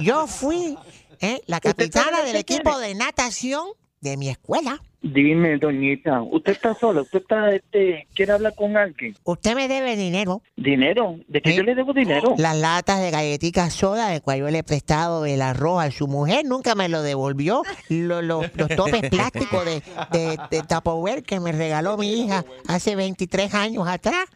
S19: Yo fui eh, la capitana del equipo de natación de mi escuela.
S9: Dime, doñita, ¿usted está sola? ¿Usted está, este, quiere hablar con alguien?
S19: Usted me debe dinero.
S9: ¿Dinero? ¿De qué
S19: ¿Eh?
S9: yo le debo dinero?
S19: Las latas de galletitas soda de cual yo le he prestado el arroz a su mujer, nunca me lo devolvió. Lo- lo- los topes plásticos de, de, de Tupperware que me regaló mi hija hace 23 años atrás,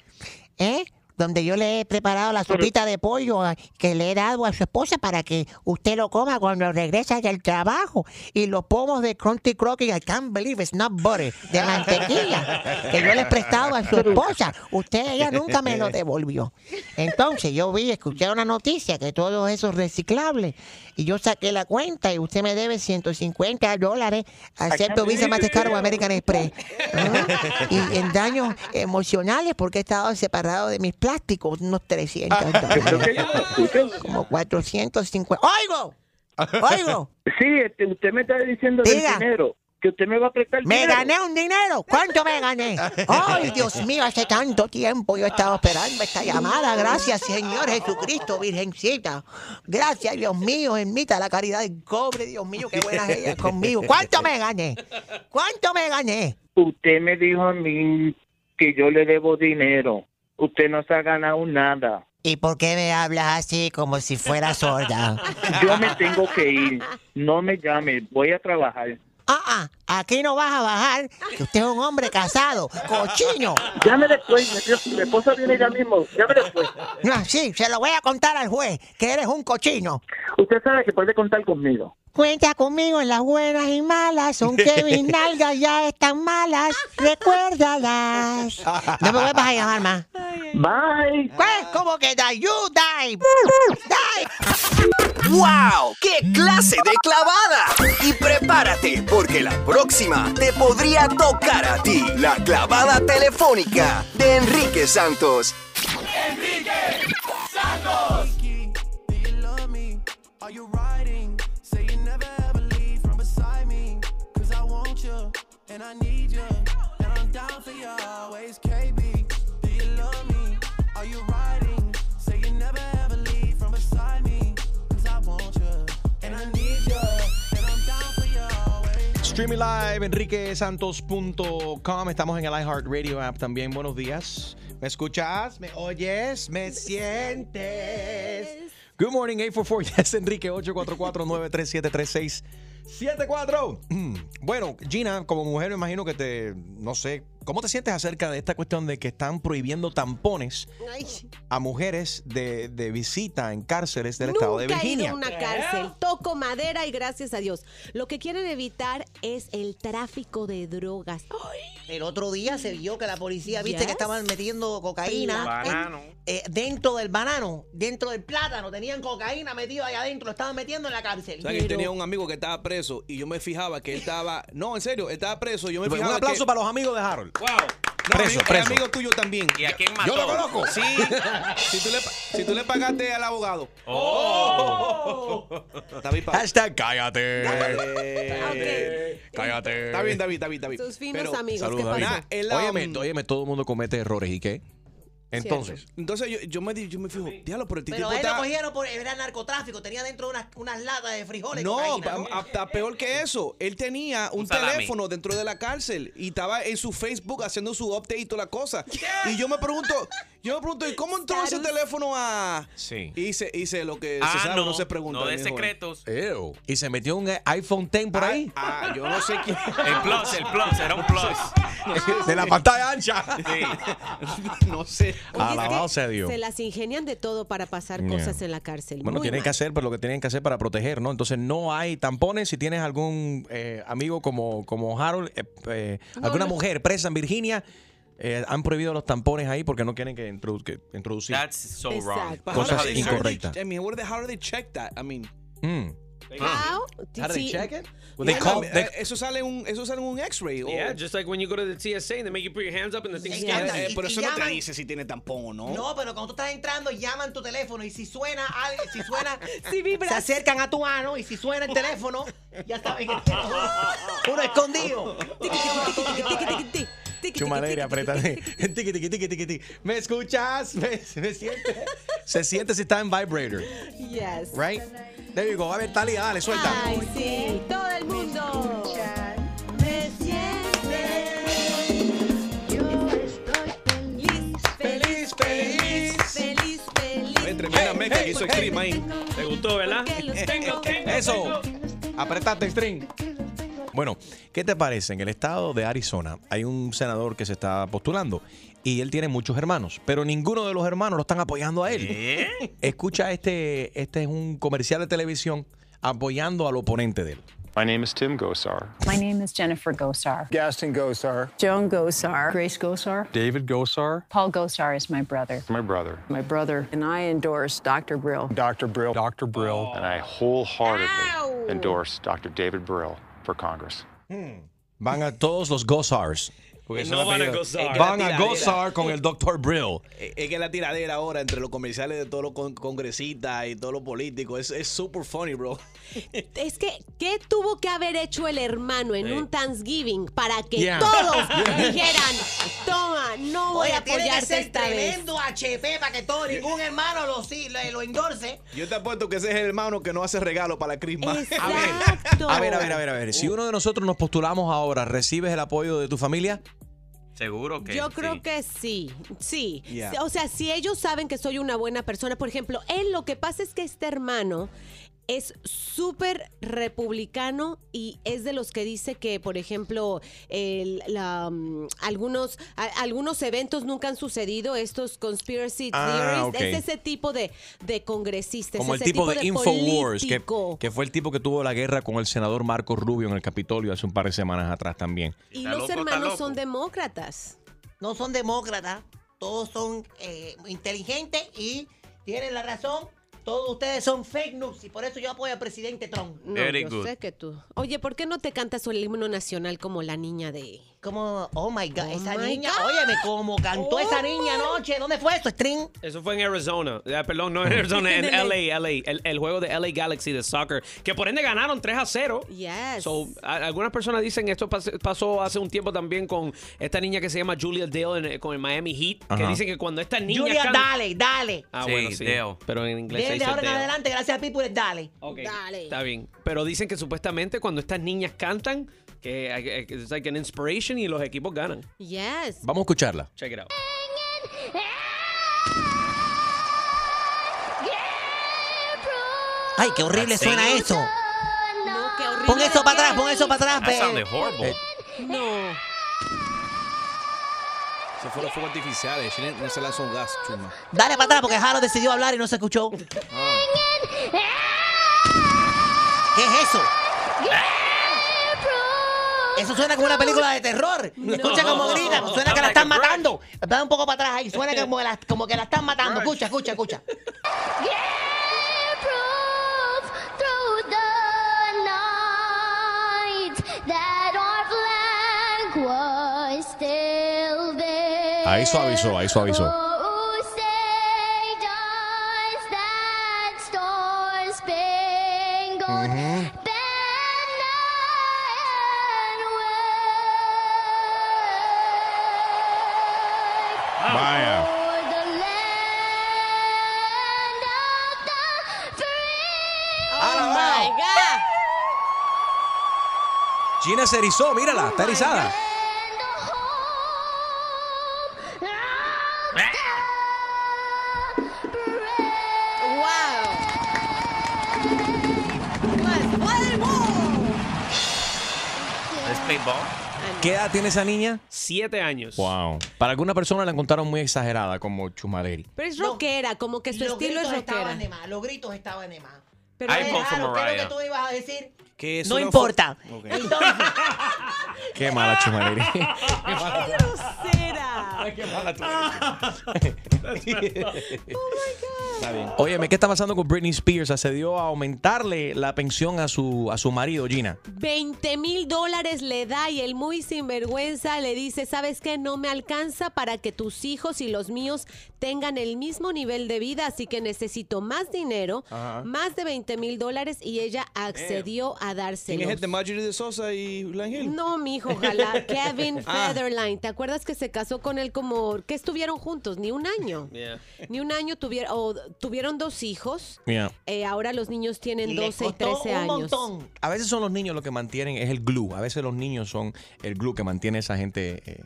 S19: ¿eh? Donde yo le he preparado la sopita de pollo que le he dado a su esposa para que usted lo coma cuando regresa del trabajo. Y los pomos de Crunchy Crocky, I can't believe it's not butter, de mantequilla, que yo le he prestado a su esposa. Usted, ella nunca me lo devolvió. Entonces yo vi, escuché una noticia que todo eso es reciclable. Y yo saqué la cuenta y usted me debe 150 dólares, acepto Visa Mastercard o American Express. ¿Ah? Y en daños emocionales porque he estado separado de mis plásticos, unos 300 dólares. Como 450. ¡Oigo! ¡Oigo!
S9: Sí, este, usted me está diciendo
S19: Diga.
S9: del dinero. Que usted me va a prestar
S19: Me
S9: dinero.
S19: gané un dinero. ¿Cuánto me gané? Ay, Dios mío, hace tanto tiempo yo he estado esperando esta llamada. Gracias, Señor Jesucristo, Virgencita. Gracias, Dios mío, ermita la caridad del cobre. Dios mío, qué buena es ella conmigo. ¿Cuánto me gané? ¿Cuánto me gané?
S9: Usted me dijo a mí que yo le debo dinero. Usted no se ha ganado nada.
S19: ¿Y por qué me hablas así como si fuera sorda?
S9: Yo me tengo que ir. No me llame. Voy a trabajar.
S19: Ah, ah, aquí no vas a bajar, que usted es un hombre casado, cochino.
S9: Llame después. Mi, esposa viene ya mismo. Llame después.
S19: No, sí, se lo voy a contar al juez, que eres un cochino.
S9: Usted sabe que puede contar conmigo.
S3: Cuenta conmigo en las buenas y malas, aunque mis nalgas ya están malas, recuérdalas. No me vuelvas a llamar más.
S9: Bye.
S3: Pues, ¿Cómo que die? You die. Die.
S11: ¡Wow! ¡Qué clase de clavada! Y prepárate, porque la próxima te podría tocar a ti. La clavada telefónica de Enrique Santos.
S8: Enrique Santos.
S21: And I need you. And I'm down for you always, KB. Do you love me? Are you riding? Say you never ever leave from beside me. Cause I want you and I need you. And I'm down for you always.
S1: Streaming live, enriquesantos.com. Estamos en el iHeartRadio app también. Buenos días. ¿Me escuchas? ¿Me oyes? ¿Me sientes? Good morning, 844. Yes, Enrique, 844-937-3674. Bueno, Gina, como mujer, me imagino que te. No sé. ¿Cómo te sientes acerca de esta cuestión de que están prohibiendo tampones a mujeres de, de visita en cárceles del estado de
S2: nunca he ido
S1: Virginia?
S2: a una cárcel. Toco madera y gracias a Dios. Lo que quieren evitar es el tráfico de drogas.
S3: El otro día se vio que la policía, viste
S2: Yes.
S3: que estaban metiendo cocaína
S2: Banano.
S3: eh, dentro del banano, dentro del plátano. Tenían cocaína metida ahí adentro, lo estaban metiendo en la cárcel.
S4: O sea, que él tenía un amigo que estaba preso y yo me fijaba que él estaba. No, en serio, él estaba preso. Yo me
S1: Un
S4: fijaba.
S1: aplauso
S4: que-
S1: para los amigos de Harold.
S4: Wow. No,
S1: Preso,
S4: amigo,
S1: preso.
S4: es amigo tuyo también.
S10: ¿Y a quién mató?
S4: Yo lo conozco. Sí. si, tú le, pa- si tú le pagaste al abogado.
S10: Oh.
S4: David,
S1: Hashtag cállate.
S4: Eh,
S1: Cállate.
S4: Está bien, David, David, David.
S2: Sus finos
S4: Pero-
S2: amigos,
S1: Saludos,
S2: ¿qué
S1: David.
S4: Nah, um,
S1: óyeme, óyeme, todo el mundo comete errores. ¿Y qué? Entonces,
S4: Entonces yo, yo me, di- yo me fijo, diablo, pero el tipo
S3: Pero él lo
S4: está-
S3: cogieron por era narcotráfico, tenía dentro unas, unas latas de frijoles.
S4: No,
S3: cocaína,
S4: pa- hasta peor que eso. Él tenía un,
S10: Un
S4: teléfono dentro de la cárcel y estaba en su Facebook haciendo su update y toda la cosa. Y yo me pregunto, yo me pregunto, ¿y cómo entró ese teléfono a...?
S1: sí.
S4: Hice, hice lo que se
S10: Ah,
S4: sabe,
S10: no,
S4: no, se pregunta.
S10: no de secretos.
S1: Ew. Y se metió un iPhone 10 por ahí.
S4: Ah, yo no sé quién.
S10: El plus, el plus, era un plus.
S1: de la pantalla ancha.
S4: no sé.
S1: Alabado sea Dios.
S2: Se las ingenian de todo para pasar
S1: Yeah.
S2: cosas en la cárcel.
S1: Bueno,
S2: Muy
S1: tienen
S2: mal.
S1: que hacer pues, lo que tienen que hacer para proteger, ¿no? Entonces no hay tampones. Si tienes algún eh, amigo como, como Harold, eh, eh,
S2: No,
S1: alguna
S2: no.
S1: mujer presa en Virginia, eh, han prohibido los tampones ahí porque no quieren que, introdu- que introducir.
S10: That's so wrong.
S1: Cosas incorrectas.
S4: I mean, what how do they check that? I mean,
S1: Mm.
S2: How?
S1: How do they check it? Well, they call- they-
S4: eh, eso sale un, eso sale en un X-ray.
S5: Yeah, just like when you go to the TSA and they make you put your hands up and the thing
S3: Sí,
S5: scans.
S4: Eh, pero
S3: y
S4: eso no te
S3: llaman-
S4: dice si tiene tampón o no.
S3: No, pero cuando tú estás entrando, llaman tu teléfono y si suena, al- si suena,
S2: Si vibra.
S3: se acercan a tu mano y si suena el teléfono, ya saben que uno escondido.
S1: Chumadera, apriétate. ¿Me escuchas? ¿Me, me siente? Se siente si está en vibrator.
S2: Yes.
S1: Right? There you go. A ver, Talia, dale, suelta.
S2: Ay, sí, todo el mundo. Me feliz, feliz, feliz, feliz.
S4: Oye, tremenda mezcla que hizo Scream ahí.
S5: ¿Te gustó, verdad?
S1: Eso. Apretate, string. Bueno, ¿qué te parece? En el estado de Arizona hay un senador que se está postulando y él tiene muchos hermanos, pero ninguno de los hermanos lo están apoyando a él. Escucha, este, este es un comercial de televisión apoyando al oponente de él.
S22: My name is Tim Gosar.
S23: My name is Jennifer Gosar.
S22: Gaston Gosar.
S23: Joan Gosar. Grace Gosar.
S22: David Gosar.
S23: Paul Gosar is my brother.
S22: My brother.
S23: My brother. And I endorse Dr. Brill.
S22: Dr. Brill. Dr. Brill. And I wholeheartedly endorse Dr. David Brill for Congress. Hmm.
S1: Van a todos los.
S4: Porque
S5: No
S4: eso
S5: van a gozar.
S1: Van a gozar con el Dr. Brill.
S4: Es es que la tiradera ahora entre los comerciales de todos los con- congresistas y todos los políticos es es super funny, bro.
S2: Es que, ¿qué tuvo que haber hecho el hermano en
S4: Sí.
S2: un Thanksgiving para que
S4: Yeah.
S2: todos
S4: Yeah.
S2: dijeran, toma, no voy
S3: Oye,
S2: a
S3: tiene que
S2: apoyarte
S3: ser
S2: esta vez?
S3: tremendo HP para que todo, ningún hermano lo, sí, lo, lo endorse.
S4: Yo te apuesto que ese es el hermano que no hace regalo para la Christmas.
S2: Exacto.
S1: A ver, a ver, a ver, a ver. Si uno de nosotros nos postulamos ahora, ¿recibes el apoyo de tu familia?
S10: Seguro que
S2: Yo
S10: sí.
S2: creo que sí, sí.
S1: Yeah.
S2: O sea, si ellos saben que soy una buena persona, por ejemplo, él lo que pasa es que este hermano es súper republicano y es de los que dice que, por ejemplo, el- la, mm, algunos, a- algunos eventos nunca han sucedido, estos conspiracy
S1: Ah,
S2: theories,
S1: ok.
S2: es ese tipo de, de congresistas.
S1: Como el
S2: ese
S1: tipo de Infowars, que fue el tipo que tuvo la guerra con el senador Marco Rubio en el Capitolio hace un par de semanas atrás también.
S2: Y los hermanos son demócratas.
S3: No son demócratas, todos son eh, inteligentes y tienen la razón. Todos ustedes son fake news y por eso yo apoyo al presidente Trump.
S2: No, yo sé que tú. Oye, ¿por qué no te cantas el himno nacional como la niña de...
S3: Como, oh my God, esa
S2: my
S3: niña,
S2: God.
S3: óyeme, como cantó esa
S2: Oh.
S3: niña anoche. ¿Dónde fue eso, String?
S5: Eso fue en Arizona. Perdón, no en Arizona, en LA, LA. El, el juego de LA Galaxy de soccer. Que por ende ganaron 3 a 0.
S2: Yes.
S5: So, a- algunas personas dicen esto pas- pasó hace un tiempo también con esta niña que se llama Julia Dale en- con el Miami Heat. Que dicen que cuando esta niña.
S3: Julia, dale, dale.
S5: Ah,
S10: Sí,
S5: bueno, sí.
S10: Dale.
S5: Pero en inglés se
S3: Desde
S5: dice
S3: ahora en adelante, gracias a People, es dale.
S2: Dale.
S5: Está bien. Pero dicen que supuestamente cuando estas niñas cantan, que es like an inspiration y los equipos ganan.
S2: Yes.
S1: Vamos a escucharla.
S5: Check it out.
S3: Ay, qué horrible suena eso.
S2: No, qué horrible.
S3: Pon eso para atrás, pon eso para atrás.
S10: That sounded horrible.
S2: No.
S4: Se fueron fuegos artificiales. Chile no se lanzó un gas, chuma.
S3: Dale para atrás porque Jaro decidió hablar y no se escuchó. ¿Qué es eso? Eso suena como una película de terror. Escucha como grita, suena que la están matando. Da un poco para atrás ahí, suena como que la, como que la están matando. Escucha, escucha, escucha.
S1: Ahí suavizó, ahí suavizó. Se erizó, mírala, está erizada. ¿Qué edad tiene esa niña?
S5: Siete años.
S1: Wow. Para alguna persona la encontraron muy exagerada, como Chumaderi.
S2: Pero es rockera, como que su
S3: Los
S2: estilo es
S3: gritos estaban
S2: rockera.
S3: de más, los gritos estaban de más.
S2: Pero
S10: I vote for
S3: ¿qué es lo que tú ibas a decir?
S4: Que
S3: No importa.
S4: Ok.
S3: Entonces,
S1: Qué mala Chumaderi.
S2: ¡Qué grosera!
S1: Qué mala tú Óyeme, ¿qué está pasando con Britney Spears? Accedió a aumentarle la pensión a su, a su marido, Gina.
S2: 20 mil dólares le da y el muy sinvergüenza le dice, ¿sabes qué? No me alcanza para que tus hijos y los míos tengan el mismo nivel de vida, así que necesito más dinero,
S4: Ajá.
S2: más de 20 mil dólares y ella accedió a
S4: ¿Quién es
S2: dárselo.
S4: este? Marjorie de Sosa y Hill.
S2: No, mi hijo, ojalá. Kevin
S4: Ah.
S2: Federline. ¿Te acuerdas que se casó con él como que estuvieron juntos? Ni un año.
S5: Yeah.
S2: Ni un año tuvieron, o tuvieron dos hijos.
S1: Mira,
S2: Eh, ahora los niños tienen
S3: y le
S2: 12 y
S3: costó
S2: 13
S3: un
S2: años.
S3: montón.
S1: a veces son los niños los que mantienen, es el glue. A veces los niños son el glue que mantiene a esa gente eh,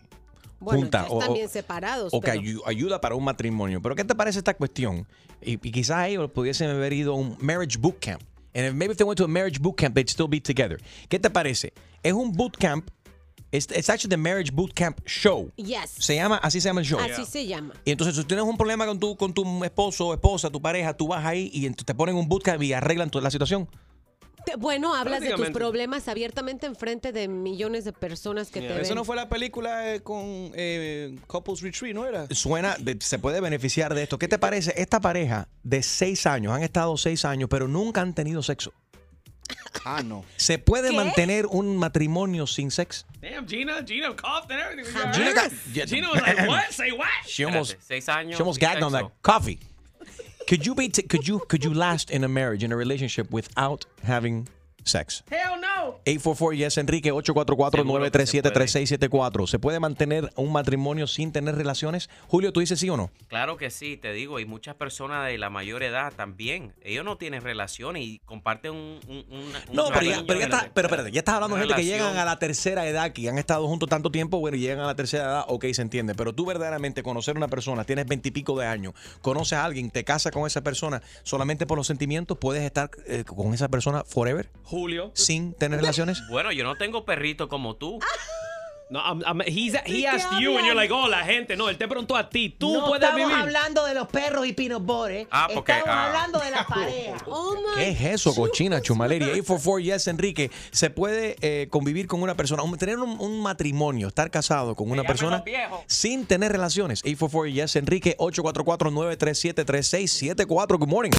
S2: Bueno,
S1: junta.
S2: están bien separados.
S1: o que
S2: pero-
S1: ayuda para un matrimonio. Pero ¿qué te parece esta cuestión? Y, y quizás ellos pudiesen haber ido a un marriage boot camp. And if maybe if they went to a marriage boot camp, they'd still be together. ¿Qué te parece? Es un boot camp. It's, it's actually the marriage boot camp show.
S2: Yes.
S1: Se llama, así se llama el show.
S2: Así se llama.
S1: Y entonces, si tú tienes un problema con tu, con tu esposo, esposa, tu pareja, tú vas ahí y te ponen un bootcamp y arreglan toda la situación.
S2: Bueno, hablas de tus problemas abiertamente enfrente de millones de personas que te ven.
S4: Eso no fue la película eh, con eh, Couples Retreat, ¿no era?
S1: Suena, de- se puede beneficiar de esto. ¿Qué te parece? Esta pareja de seis años, han estado seis años, pero nunca han tenido sexo.
S4: Ah, no.
S1: ¿Se puede
S2: ¿Qué?
S1: mantener un matrimonio sin sexo?
S5: Damn, Gina, Gina coughed and everything.
S1: Gina got-
S5: Gina was like, what? Say what?
S1: She almost,
S10: seis años
S1: she almost gagged on that coffee. Could you be? T- could you? Could you last in a marriage, in a relationship, without having sex?
S5: Hell no.
S1: 844 Yes Enrique 844-937-3674. ¿Se puede mantener un matrimonio sin tener relaciones? Julio, ¿tú dices sí o no?
S10: Claro que sí, te digo, y muchas personas de la mayor edad también. Ellos no tienen relaciones y comparten un, un-
S1: No, pero, ya, pero, ya está- pero espérate, ya estás hablando de gente que llegan a la tercera edad, que han estado juntos tanto tiempo, bueno, y llegan a la tercera edad, ok, se entiende. Pero tú verdaderamente conocer a una persona, tienes veintipico de años, conoces a alguien, te casas con esa persona, solamente por los sentimientos, puedes estar eh, con esa persona forever,
S5: Julio.
S1: sin tener relaciones.
S10: Bueno, yo no tengo perrito como tú.
S5: No, I'm- I'm- he's- he asked you and you're like, oh, la gente. No, él te preguntó a ti. Tú
S3: no
S5: puedes
S3: estamos
S5: vivir.
S3: hablando de los perros y peanut butter.
S10: Ah, porque,
S3: estamos
S10: ah.
S3: hablando de la pareja.
S2: Oh
S1: ¿Qué es eso, cochina, chumaleria? 844 Yes Enrique, ¿se puede eh, convivir con una persona, tener un, un matrimonio, estar casado con una persona sin tener relaciones? 844 Yes Enrique 844-937-3674. Good morning.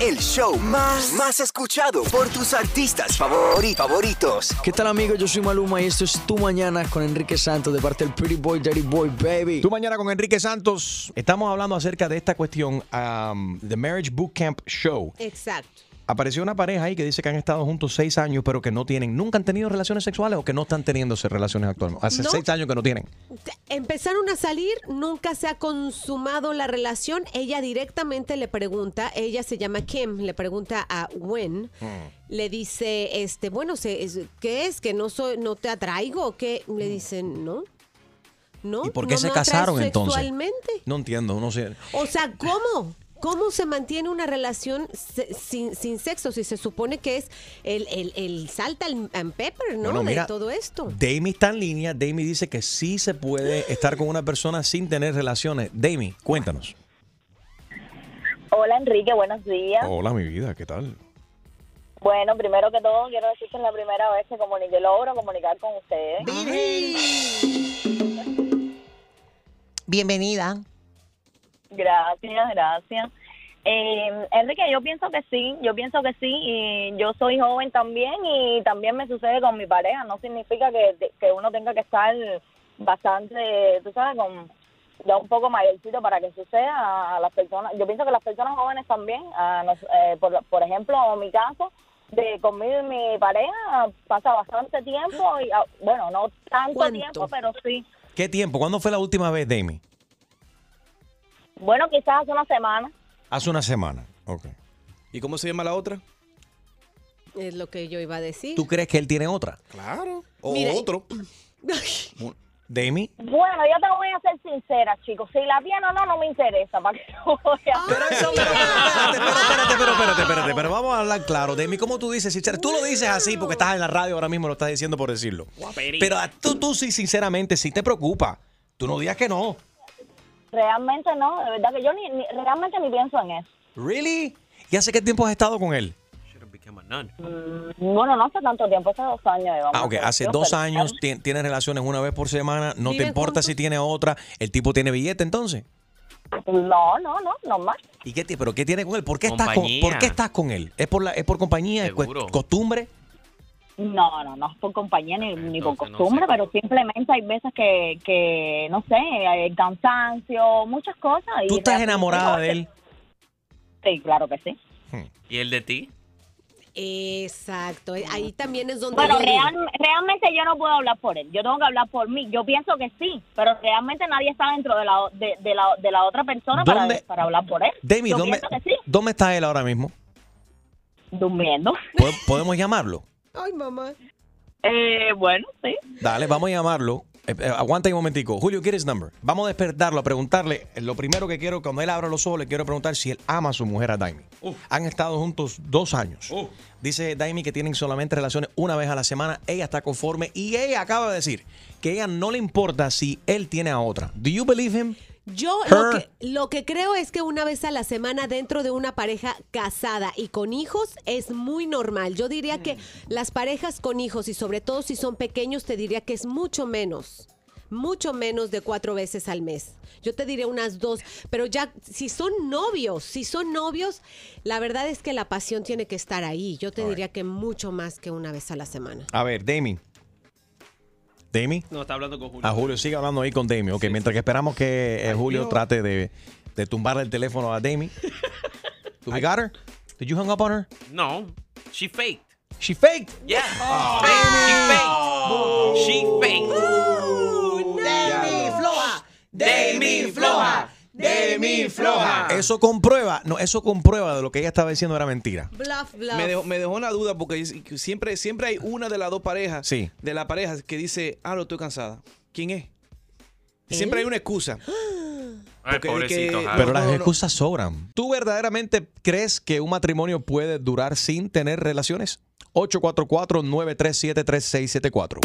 S11: El show más, más escuchado por tus artistas favori- favoritos.
S24: ¿Qué tal amigos? Yo soy Maluma y esto es Tu Mañana con Enrique Santos de parte del Pretty Boy, Dirty Boy, baby.
S1: Tu mañana con Enrique Santos. Estamos hablando acerca de esta cuestión, um, The Marriage Bootcamp Show.
S2: Exacto.
S1: Apareció una pareja ahí que dice que han estado juntos seis años, pero que no tienen, nunca han tenido relaciones sexuales o que no están teniéndose relaciones actualmente. Hace
S2: No.
S1: seis años que no tienen.
S2: Empezaron a salir, nunca se ha consumado la relación. Ella directamente le pregunta, ella se llama Kim, le pregunta a Wen, le dice, este, bueno, ¿qué es? ¿Que no soy, no te atraigo? ¿O qué? Le dicen, no. No.
S1: ¿Y por qué
S2: no
S1: se casaron entonces?
S2: Sexualmente.
S1: No entiendo, no sé.
S2: O sea, ¿cómo? ¿Cómo se mantiene una relación se- sin, sin sexo si se supone que es el, el, el salta al and pepper, ¿no?
S1: Bueno, mira,
S2: de todo esto.
S1: Damie está en línea. Damie dice que sí se puede estar con una persona sin tener relaciones. Damie, cuéntanos.
S25: Hola Enrique, buenos días.
S1: Hola, mi vida, ¿qué tal?
S25: Bueno, primero que todo quiero decir que es la primera vez que comuniqué, logro comunicar con ustedes.
S3: Bienvenida.
S25: Gracias, gracias. Eh, Enrique, yo pienso que sí, yo pienso que sí, y yo soy joven también y también me sucede con mi pareja, no significa que, que uno tenga que estar bastante, tú sabes, con ya un poco mayorcito para que suceda a las personas, yo pienso que las personas jóvenes también, a nos- eh, por, por ejemplo, en mi caso, de conmigo y mi pareja pasa bastante tiempo y ah, bueno, no tanto
S2: ¿Cuánto?
S25: tiempo, pero sí,
S1: ¿Qué tiempo? ¿Cuándo fue la última vez, Damie?
S25: Bueno, quizás hace una semana.
S1: Hace una semana. Ok.
S4: ¿Y cómo se llama la otra?
S2: Es lo que yo iba a decir.
S1: ¿Tú crees que él tiene otra?
S4: Claro. O
S2: Mira,
S4: otro.
S1: Damie.
S25: Bueno, yo te voy a ser sincera, chicos. Si la tiene o no, no me interesa. ¿Para qué lo voy a
S1: Pero eso, pero, espérate, pero, espérate, pero, espérate, espérate, pero vamos a hablar claro. Damie, ¿cómo tú dices? sincera? Tú lo dices así porque estás en la radio ahora mismo, lo estás diciendo por decirlo. Pero tú, tú sí, sinceramente, sí te preocupa. Tú no digas que no.
S25: Realmente no, de verdad que yo ni, ni- realmente ni pienso en eso.
S1: ¿Really? ¿Y hace qué tiempo has estado con él?
S25: Mm, Bueno, no hace tanto tiempo, hace dos años. digamos.
S1: Ah, ok. Hace
S25: Yo,
S1: dos
S25: pero-
S1: años tien- tienes relaciones una vez por semana. No te
S25: ¿Viven
S1: importa si tiene otra. El tipo tiene billete entonces.
S25: No, no, no, normal.
S1: ¿Y qué, ti- pero qué tiene con él? ¿Por qué, estás con,
S25: Compañía.
S1: ¿Por qué estás con él? ¿Es por, la, es por compañía? ¿Es costumbre?
S25: No, no, no es por compañía ni, ni por costumbre, pero simplemente hay veces que, que no sé, hay cansancio, muchas cosas. y
S1: ¿Tú estás
S25: realmente-
S1: enamorada de él?
S25: Sí, claro que sí.
S10: ¿Y el de ti?
S2: Exacto. Ahí también es donde.
S25: Bueno, real- realmente yo no puedo hablar por él, yo tengo que hablar por mí. Yo pienso que sí, pero realmente nadie está dentro de la, de, de la, de la otra persona para,
S1: ¿Dónde-
S25: para hablar por él.
S1: Demi,
S25: yo
S1: ¿dónde,
S25: pienso que sí,
S1: ¿dónde está él ahora mismo?
S25: durmiendo.
S1: ¿Pod- ¿Podemos llamarlo?
S2: Ay, mamá.
S25: Eh, bueno, sí.
S1: Dale, vamos a llamarlo. Eh, eh, aguanta un momentico. Julio, ¿quieres number? Vamos a despertarlo, a preguntarle. eh, Lo primero que quiero, cuando él abra los ojos, le quiero preguntar si él ama a su mujer, a Daimi. Han estado juntos dos años. Dice Daimi que tienen solamente relaciones una vez a la semana. Ella está conforme y ella acaba de decir que a ella no le importa si él tiene a otra. ¿Do you believe him?
S2: Yo lo que, lo que creo es que una vez a la semana dentro de una pareja casada y con hijos es muy normal. Yo diría que las parejas con hijos y sobre todo si son pequeños te diría que es mucho menos. Mucho menos de cuatro veces al mes. Yo te diría unas dos, pero ya si son novios, si son novios, la verdad es que la pasión tiene que estar ahí. Yo te diría que mucho más que una vez a la semana.
S1: A ver, Daimi. Daimi.
S5: No, está hablando con Julio.
S1: A Julio, sigue hablando ahí con Demi. Ok, mientras que esperamos que eh, Julio trate de, de tumbarle el teléfono a Demi. ¿Do we got her? Did you hang up on her?
S10: No, she faked.
S1: She faked.
S10: Yeah. She faked. She faked.
S3: Demi floja.
S1: Demi floja. Demi floja. Eso comprueba, no, eso comprueba de lo que ella estaba diciendo era mentira.
S2: Bluff, bluff.
S4: Me dejó, me dejó una duda porque siempre, siempre hay una de las dos parejas,
S1: Sí.
S4: de la pareja que dice, ah, no estoy cansada. ¿Quién es? Siempre hay una excusa.
S10: Ay,
S4: que-.
S1: Pero las excusas sobran. ¿Tú verdaderamente crees que un matrimonio puede durar sin tener relaciones? 844-937-3674.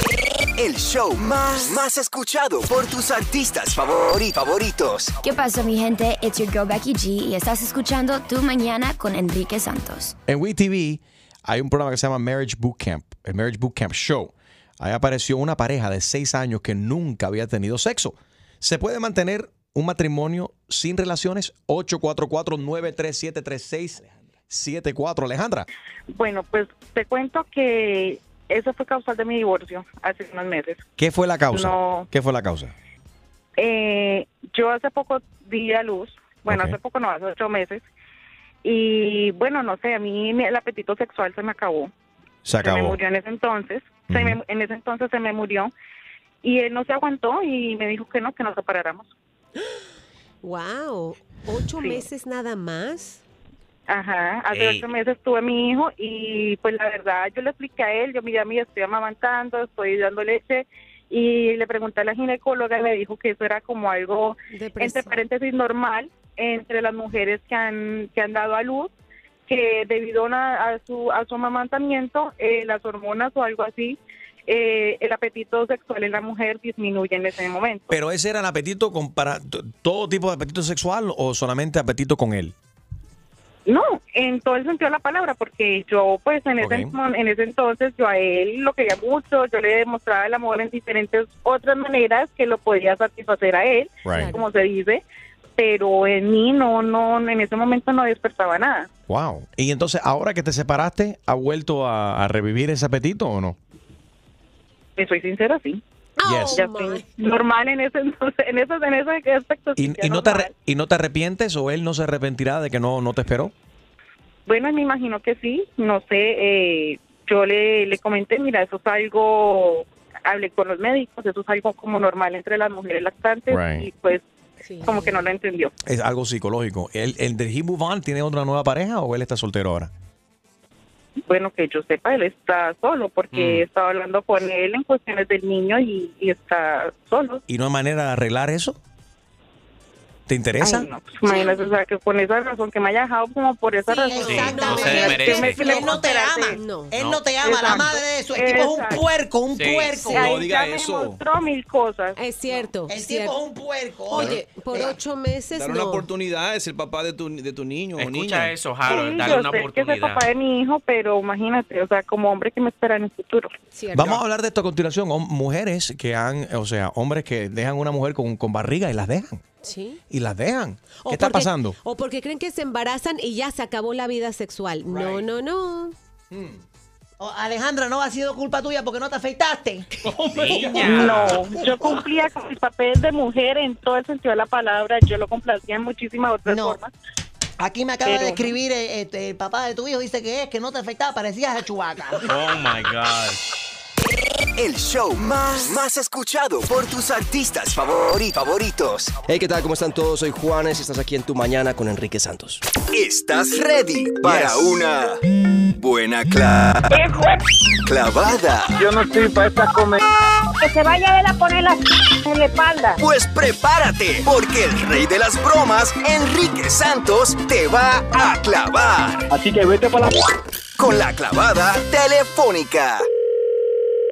S11: El show más, más escuchado por tus artistas favori- favoritos.
S8: ¿Qué pasa, mi gente? It's your girl Becky G y estás escuchando Tu Mañana con Enrique Santos.
S1: En WeTV hay un programa que se llama Marriage Bootcamp, el Marriage Bootcamp Show. Ahí apareció una pareja de seis años que nunca había tenido sexo. ¿Se puede mantener un matrimonio sin relaciones? 844-937-3674. Alejandra.
S16: Bueno, pues te cuento que eso fue causal de mi divorcio hace unos meses.
S1: ¿Qué fue la causa?
S16: No.
S1: ¿Qué fue la causa?
S16: Eh, yo hace poco di a luz, bueno, hace poco no, hace ocho meses, y bueno, no sé, a mí mi- el apetito sexual se me acabó.
S1: Se
S16: Se me
S1: acabó.
S16: murió en ese entonces, se me- en ese entonces se me murió, y él no se aguantó y me dijo que no, que nos separáramos.
S2: Wow, ocho
S16: Sí.
S2: meses nada más.
S16: Ajá, hace
S2: Ey.
S16: ocho meses tuve a mi hijo y pues la verdad yo le expliqué a él, yo mira, mira, estoy amamantando, estoy dando leche y le pregunté a la ginecóloga y me dijo que eso era como algo, entre paréntesis, normal entre las mujeres que han, que han dado a luz, que debido a, a su, a su amamantamiento, eh, las hormonas o algo así, eh, el apetito sexual en la mujer disminuye en ese momento.
S1: ¿Pero ese era el apetito con para todo tipo de apetito sexual o solamente apetito con él?
S16: No, en todo el sentido de la palabra, porque yo, pues, en ese, en ese entonces, yo a él lo quería mucho, yo le demostraba el amor en diferentes otras maneras que lo podía satisfacer a él,
S1: Right.
S16: como se dice, pero en mí no, no, en ese momento no despertaba nada.
S1: Wow. Y entonces, ahora que te separaste, ¿ha vuelto a, a revivir ese apetito o no?
S16: Te soy sincera, sí.
S1: Yes.
S16: Estoy normal en ese entonces, en ese, en ese aspecto.
S1: ¿Y, no te, ¿Y no te arrepientes o él no se arrepentirá de que no, no te esperó?
S16: Bueno, me imagino que sí, no sé, eh, yo le, le comenté, mira, eso es algo, hablé con los médicos, eso es algo como normal entre las mujeres lactantes
S1: Right.
S16: y pues como que no lo entendió.
S1: Es algo psicológico. ¿El, el de He Move On tiene otra nueva pareja o él está soltero ahora?
S16: Bueno, que yo sepa, él está solo porque he estado hablando con él en cuestiones del niño y, y está solo.
S1: ¿Y no hay manera de arreglar eso? ¿Te interesa?
S16: Ay, no, pues, imagínate, o sea, que con esa razón, que me haya dejado como por esa razón.
S10: No se
S16: me-
S3: Él no te ama. Él no te ama, la
S16: Exacto.
S3: madre de eso. El tipo es un
S16: Exacto.
S3: puerco, un
S10: Sí.
S3: puerco.
S16: Sí, ahí ya me mostró mil cosas.
S2: Es cierto.
S3: El
S2: es
S3: tipo es un puerco.
S2: Oye, por ocho meses
S4: Dar una
S2: no.
S4: oportunidad, es el papá de tu, de tu niño o
S10: Escucha
S4: niña.
S10: eso, Harold,
S16: Sí,
S10: dale
S16: yo
S10: una
S16: sé que es el
S10: oportunidad.
S16: papá de mi hijo, pero imagínate, o sea, como hombre que me espera en el futuro.
S1: Vamos a hablar de esto a continuación. Mujeres que han, o sea, hombres que dejan una mujer con, con barriga y las dejan.
S2: Sí.
S1: Y las dejan.
S2: O
S1: ¿Qué está
S2: porque-
S1: pasando?
S2: O porque creen que se embarazan y ya se acabó la vida sexual. No, no, no.
S3: Oh, Alejandra, no ha sido culpa tuya porque no te afeitaste.
S16: No, yo cumplía con mis papeles de mujer en todo el sentido de la palabra, yo lo complacía en muchísimas otras formas.
S3: Aquí me acaba
S16: Pero
S3: de escribir eh, este, el papá de tu hijo, dice que es que no te afeitaba, parecías a Chubaca.
S10: Oh my God.
S11: El show más, más escuchado por tus artistas favori- favoritos.
S26: Hey, ¿qué tal? ¿Cómo están todos? Soy Juanes y estás aquí en Tu Mañana con Enrique Santos.
S11: ¿Estás ready para una buena cla- clavada?
S9: Yo no estoy para esta comer.
S14: Que se vaya a poner la en la espalda.
S11: Pues prepárate, porque el rey de las bromas, Enrique Santos, te va a clavar.
S9: Así que vete para la...
S11: Con la clavada telefónica.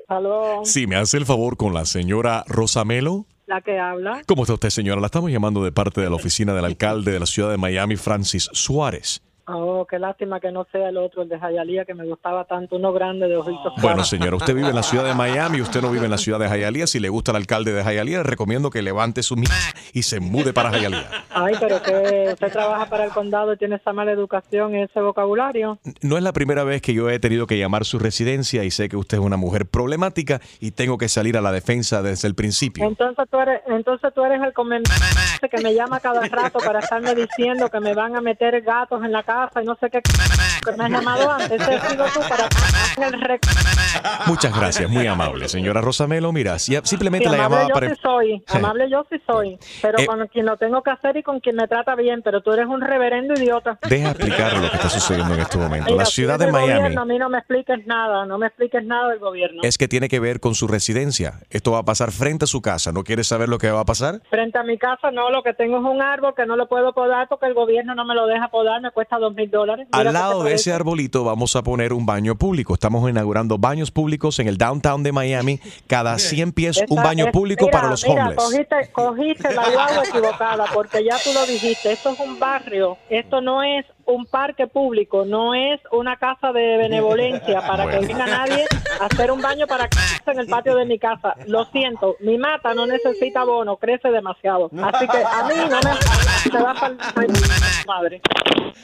S16: Aló,
S27: Si me hace el favor con la señora Rosamelo.
S16: la que habla.
S27: ¿Cómo está usted, señora? La estamos llamando de parte de la oficina del alcalde de la ciudad de Miami, Francis Suárez.
S16: Oh, qué lástima que no sea el otro, el de Jayalía, que me gustaba tanto, uno grande de ojitos
S27: Bueno,
S16: claros.
S27: señora, usted vive en la ciudad de Miami, usted no vive en la ciudad de Hialeah. Si le gusta el alcalde de le recomiendo que levante su mi y se mude para Hialeah.
S16: Ay, pero que usted trabaja para el condado y tiene esa mala educación y ese vocabulario.
S27: No es la primera vez que yo he tenido que llamar su residencia y sé que usted es una mujer problemática y tengo que salir a la defensa desde el principio.
S16: Entonces tú eres, entonces tú eres el comandante que me llama cada rato para estarme diciendo que me van a meter gatos en la casa
S27: casa y no sé qué que me has llamado antes. Ese has sido tú para el rec-
S1: Muchas gracias, muy amable. Señora Rosamelo, mira, si- simplemente
S27: Sí,
S1: la llamaba
S27: yo
S1: para...
S27: sí soy, amable yo sí soy, pero
S1: Eh,
S27: con quien lo tengo que hacer y con quien me trata bien, pero tú eres un reverendo idiota.
S1: Deja explicar lo que está sucediendo en este momento.
S27: Mira,
S1: La ciudad de Miami
S27: gobierno, a mí no me expliques nada, no me expliques nada del gobierno.
S1: es que tiene que ver con su residencia. Esto va a pasar frente a su casa. ¿No quieres saber lo que va a pasar?
S27: Frente a mi casa, no, lo que tengo es un árbol que no lo puedo podar porque el gobierno no me lo deja podar, me cuesta dos mil dólares.
S1: Al lado de ese arbolito vamos a poner un baño público. Estamos inaugurando baños públicos en el downtown de Miami. Cada 100 pies un baño
S27: es-
S1: público
S27: mira,
S1: para los
S27: mira,
S1: homeless.
S27: Cogiste, cogiste la guagua equivocada porque ya tú lo dijiste. Esto es un barrio. Esto no es un parque público. No es una casa de benevolencia para que venga nadie a hacer un baño para que en el patio de mi casa. Lo siento. Mi mata no necesita bono. Crece demasiado. Así que a mí no me... Se va para madre.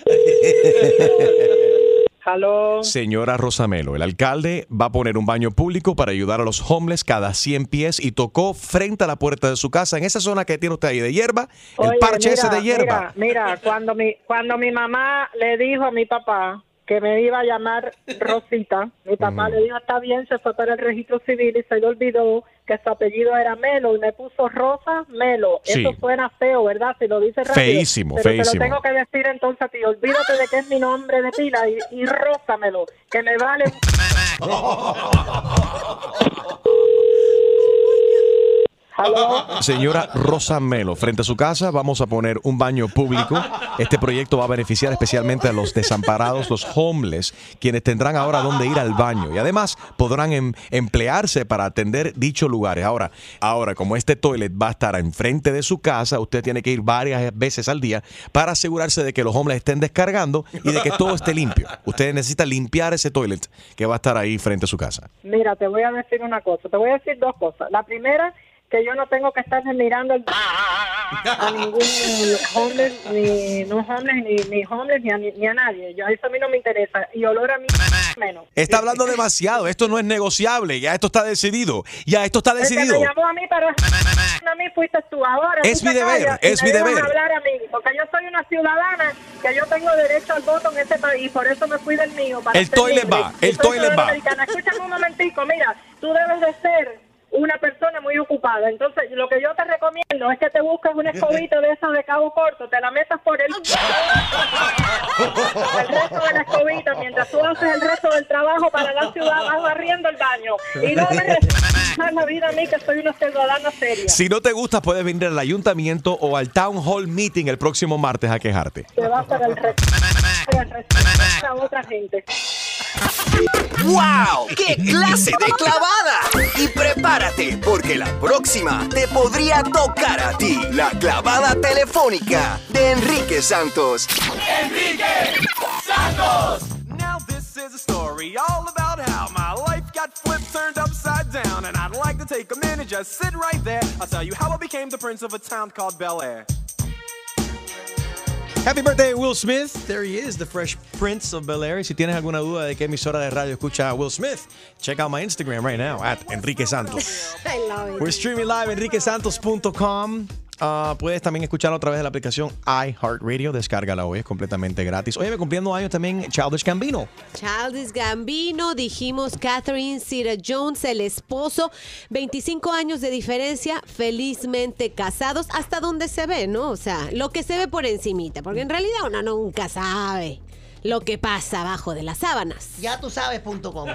S27: Aló.
S1: Señora Rosamelo, el alcalde va a poner un baño público para ayudar a los homeless cada 100 pies y tocó frente a la puerta de su casa, en esa zona que tiene usted ahí de hierba, el parche
S27: mira,
S1: ese de hierba.
S27: Mira, mira, cuando mi, cuando mi mamá le dijo a mi papá que me iba a llamar Rosita, mi papá le dijo, está bien, se fue para el registro civil y se le olvidó que su apellido era Melo y me puso Rosa Melo.
S1: Sí.
S27: Eso suena feo, ¿verdad? Si lo dice rápido.
S1: Feísimo,
S27: Pero te
S1: feísimo.
S27: lo tengo que decir entonces a ti. Olvídate de que es mi nombre de pila y, y Rosa Melo, que me vale...
S1: Señora Rosa Melo, frente a su casa vamos a poner un baño público. Este proyecto va a beneficiar especialmente a los desamparados, los homeless, quienes tendrán ahora dónde ir al baño y además podrán em- emplearse para atender dichos lugares. Ahora, ahora como este toilet va a estar enfrente de su casa, usted tiene que ir varias veces al día para asegurarse de que los homeless estén descargando y de que todo esté limpio. Usted necesita limpiar ese toilet que va a estar ahí frente a su casa.
S27: Mira, te voy a decir una cosa, te voy a decir dos cosas. La primera, que yo no tengo que estar mirando el- a ningún homeless, ni no homeless, ni, ni homeless, ni a, ni a nadie. Yo, eso a mí no me interesa. Y olor a mí menos.
S1: Está hablando demasiado, esto no es negociable, ya esto está decidido, ya esto está
S27: El que
S1: decidido.
S27: me llamó a mí para a mí fuiste tú ahora.
S1: Es mi deber,
S27: callas
S1: es mi deber.
S27: hablar a mí, porque yo soy una ciudadana que yo tengo derecho al voto en este país, por eso me fui del mío. Para
S1: El toilet
S27: libre.
S1: va, el toilet va.
S27: americana. Escúchame un momentico, mira, tú debes de ser una persona muy ocupada. Entonces, lo que yo te recomiendo es que te busques una escobita de esas de cabo corto, te la metas por el, el resto de la escobita, mientras tú haces el resto del trabajo para la ciudad, vas barriendo el baño. Y no me la vida a mí, que soy una ciudadana seria.
S1: Si no te gusta, puedes venir al ayuntamiento o al town hall meeting el próximo martes a quejarte.
S27: Te vas para el resto a otra gente.
S11: ¡Wow! ¡Qué clase de clavada! Y prepárate, porque la próxima te podría tocar a ti. La clavada telefónica de Enrique Santos.
S28: Enrique Santos. Now this is a story all about how my life got flipped, turned upside down, and I'd like to take a minute, just sit right there. I'll tell you how I became the prince of a town called Bel Air.
S1: Happy birthday, Will Smith. There he is, the Fresh Prince of Bel Air. Si tienes alguna duda de qué emisora de radio escucha a Will Smith, check out my Instagram right now at Enrique Santos.
S2: I love it.
S1: We're streaming live enriquesantos.com. Ah, puedes también escucharlo a través de la aplicación iHeartRadio. Descárgala hoy, es completamente gratis. Oye, me cumpliendo años también Childish Gambino.
S2: Childish Gambino, dijimos Catherine Zeta Jones, el esposo, 25 años de diferencia, felizmente casados, hasta donde se ve, ¿no? O sea, lo que se ve por encimita, porque en realidad uno nunca sabe lo que pasa abajo de las sábanas.
S3: Ya tú sabes punto com.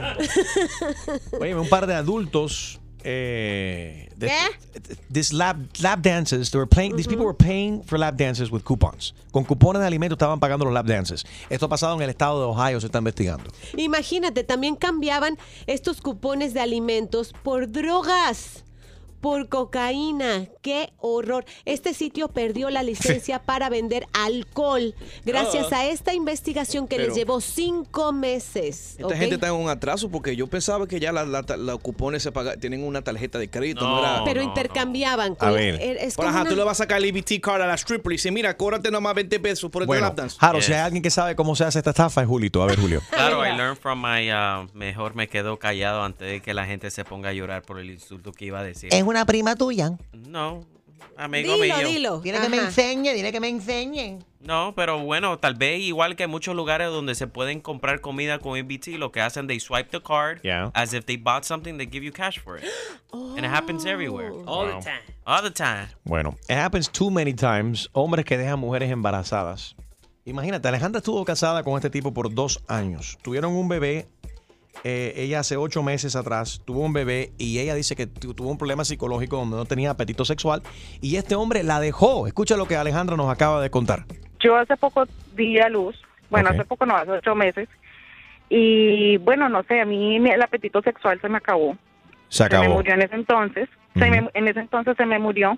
S1: Oye, un par de adultos. Eh,
S2: ¿Qué?
S1: This lap, lap dances, they were playing, these people were paying for lap dances with coupons. Con cupones de alimentos estaban pagando los lap dances. Esto ha pasado en el estado de Ohio, se está investigando.
S2: Imagínate, también cambiaban estos cupones de alimentos por drogas. Por cocaína, qué horror. Este sitio perdió la licencia para vender alcohol gracias
S4: Ah.
S2: a esta investigación que
S4: Pero-
S2: les llevó cinco meses.
S4: Esta gente está en un atraso porque yo pensaba que ya la- la- los cupones se pagan, tienen una tarjeta de crédito. No, era-
S2: Pero intercambiaban.
S1: A
S2: con-
S1: ver.
S2: er- Es como
S4: ajá,
S2: una-
S4: tú le vas a sacar el EBT card a la stripper y dice, mira, cóbrate nomás 20 pesos por este
S1: Bueno,
S4: lap dance.
S1: Jaro, si hay alguien que sabe cómo se hace esta estafa, es Julito. A ver, Julio.
S10: Claro, I learned from my, uh, mejor me quedo callado antes de que la gente se ponga a llorar por el insulto que iba a decir.
S3: Es una prima tuya.
S10: No, Amigo mío.
S3: Dile que me enseñe, dile que me enseñe.
S10: No, pero bueno, tal vez igual que muchos lugares donde se pueden comprar comida con EBT, lo que hacen, they swipe the card
S1: Yeah.
S10: as if they bought something, they give you cash for it. And it happens everywhere.
S5: All
S1: Wow.
S5: the time.
S10: All the time.
S1: Bueno, it happens too many times. Hombres que dejan mujeres embarazadas. Imagínate, Alejandra estuvo casada con este tipo por dos años. Tuvieron un bebé. Eh, ella hace ocho meses atrás tuvo un bebé y ella dice que tu- tuvo un problema psicológico donde no tenía apetito sexual y este hombre la dejó. Escucha lo que Alejandra nos acaba de contar.
S16: Yo hace poco di a luz, bueno, hace poco no, hace ocho meses, y bueno, no sé, a mí el apetito sexual se me acabó.
S1: Se
S16: Se me
S1: acabó.
S16: murió en ese entonces, se me- en ese entonces se me murió,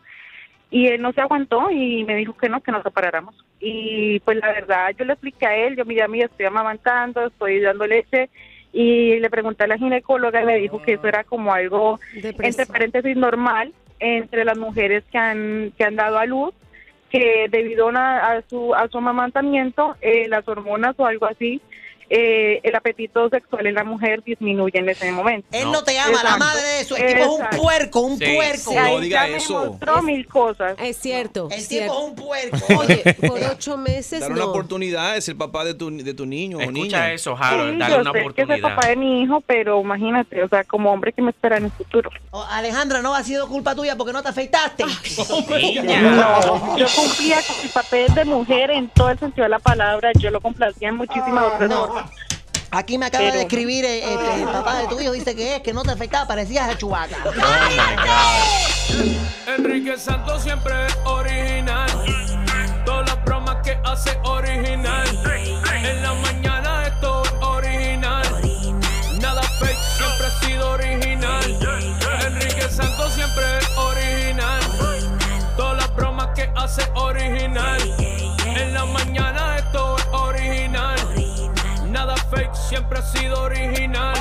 S16: y él no se aguantó y me dijo que no, que nos separáramos. Y pues la verdad, yo le expliqué a él, yo mira, mira, estoy amamantando, estoy dando leche, y le pregunté a la ginecóloga y me dijo que eso era como algo, entre paréntesis, normal entre las mujeres que han, que han dado a luz, que debido a, una- a su, a su amamantamiento, eh, las hormonas o algo así, eh, el apetito sexual en la mujer disminuye en ese momento.
S3: Él no te ama, la madre de eso. El tipo es un
S16: Exacto.
S3: puerco, un
S16: Sí,
S3: puerco.
S16: sí. Ahí ya me mostró mil cosas.
S2: Es cierto.
S3: El
S2: es
S3: tipo es un puerco.
S2: Oye, por ocho meses
S4: Dar una
S2: no.
S4: oportunidad es el papá de tu, de tu niño o
S10: Escucha
S4: niña.
S10: eso,
S16: Sí,
S10: Harold. Dale
S16: yo
S10: una
S16: sé que es el
S10: oportunidad.
S16: papá de mi hijo, pero imagínate, o sea, como hombre que me espera en el futuro.
S3: Oh, Alejandra, no ha sido culpa tuya porque no te afeitaste.
S16: No, yo cumplía con mi papel de mujer en todo el sentido de la palabra, yo lo complacía en muchísimas otras formas.
S3: Aquí me acaba
S16: Pero-
S3: de escribir eh, este, el papá de tu hijo, dice que es que no te afeitaba, parecías a Chubaca.
S21: Enrique Santos siempre es original. Todas las bromas que hace original. En la mañana esto es original. Nada fake, siempre ha sido original. Enrique Santos siempre es original. Todas las bromas que hace original. En la mañana fake, siempre ha sido original.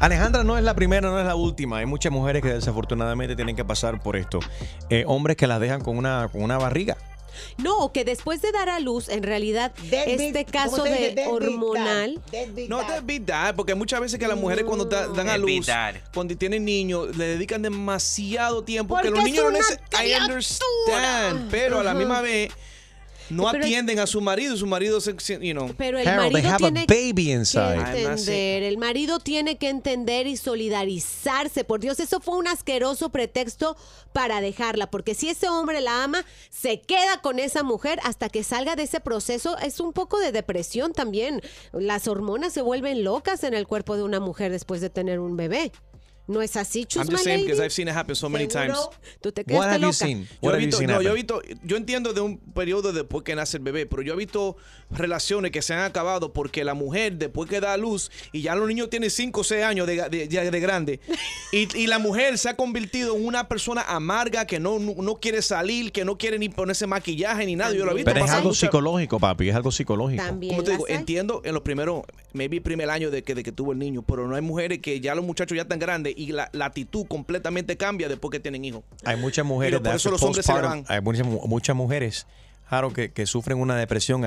S1: Alejandra no es la primera, no es la última. Hay muchas mujeres que desafortunadamente tienen que pasar por esto. Eh, hombres que las dejan con una, con una barriga.
S2: No, que después de dar a luz, en realidad, este caso de hormonal.
S4: No te beat that, porque muchas veces que las mujeres cuando da- dan a
S10: Deadbeat
S4: luz, cuando tienen niños, le dedican demasiado tiempo.
S2: Porque
S4: que los niños no necesitan. I understand, pero a la misma vez no
S2: Pero-
S4: atienden a su marido. Su marido, se, you know.
S2: Pero el
S1: Harold,
S2: marido
S1: have a
S2: tiene
S1: baby
S2: que
S1: inside.
S2: entender, el marido tiene que entender y solidarizarse. Por Dios, eso fue un asqueroso pretexto para dejarla, porque si ese hombre la ama, se queda con esa mujer hasta que salga de ese proceso. Es un poco de depresión también. Las hormonas se vuelven locas en el cuerpo de una mujer después de tener un bebé. ¿No es así,
S4: I'm
S2: Chusma
S4: just saying because? I've seen it happen so many
S2: ¿Seguro?
S4: times.
S2: Tú te
S1: What have you
S2: loca.
S1: seen? What have you
S4: visto,
S1: seen
S4: no, yo he
S1: happen?
S4: visto, yo entiendo de un periodo después que nace el bebé, pero yo he visto relaciones que se han acabado porque la mujer después que da a luz y ya los niños tienen 5 o 6 años de, de, ya de grande y, y la mujer se ha convertido en una persona amarga que no, no, no quiere salir, que no quiere ni ponerse maquillaje ni nada. Yo lo he visto
S1: Pero es algo
S4: mucha-
S1: psicológico, papi. Es algo psicológico.
S4: como te digo, entiendo en los primeros, maybe primer año de que, de que tuvo el niño, pero no hay mujeres que ya los muchachos ya están grandes y la, la actitud completamente cambia después que tienen hijos.
S1: Hay muchas mujeres,
S4: Pero por eso
S1: a
S4: los hombres se van.
S1: hay muchas, mu- muchas mujeres, Jaro, que, que sufren una depresión.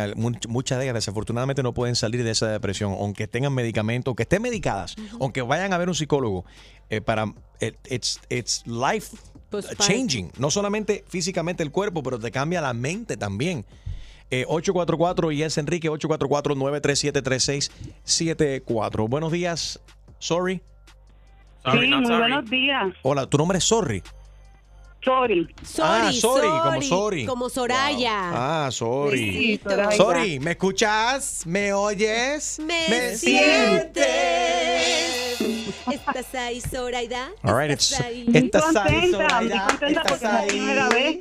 S1: Muchas de ellas desafortunadamente no pueden salir de esa depresión, aunque tengan medicamentos, aunque estén medicadas, aunque vayan a ver un psicólogo. eh, para it- it's, it's life changing, no solamente físicamente el cuerpo, pero te cambia la mente también. Eh, 844 y es Enrique 844-937-3674. Buenos días, sorry.
S10: Sorry,
S16: sí,
S10: not
S16: muy
S10: sorry.
S16: buenos días.
S1: Hola, tu nombre es Sorry.
S16: Sorry.
S1: Ah, sorry, como sorry.
S2: Como Soraya.
S1: Ah, sorry.
S16: Sí, Soraya.
S1: Sorry, ¿me escuchas? ¿Me oyes?
S2: Me,
S1: sientes?
S2: ¿Estás ahí, Zoraida?
S1: All right,
S2: ¿Estás
S1: it's-
S2: ahí?
S1: estás ahí, Soraya,
S16: muy contenta
S1: estás ahí.
S16: primera vez.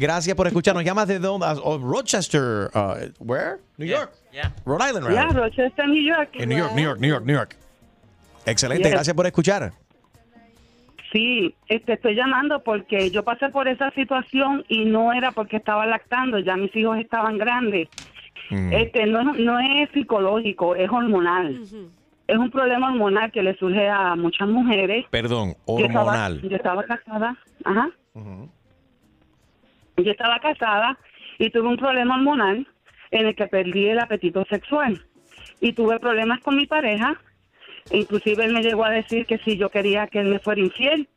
S1: Gracias por escucharnos. ¿Llamas de dónde? Oh, Rochester. uh, where? New York.
S10: Yeah.
S1: Rhode Island, right?
S16: Rochester, New York.
S1: En New York, New York, New York, New York. Excelente,
S16: Yes.
S1: gracias por escuchar.
S16: Sí, este, estoy llamando porque yo pasé por esa situación y no era porque estaba lactando, ya mis hijos estaban grandes.
S1: Mm.
S16: Este, no, es- no es psicológico, es hormonal. Es un problema hormonal que le surge a muchas mujeres.
S1: Perdón,
S16: Yo estaba-
S1: hormonal.
S16: Yo estaba, casada, ajá. Yo estaba casada y tuve un problema hormonal en el que perdí el apetito sexual. Y tuve problemas con mi pareja. Inclusive él me llegó a decir que si yo quería que él me fuera infiel,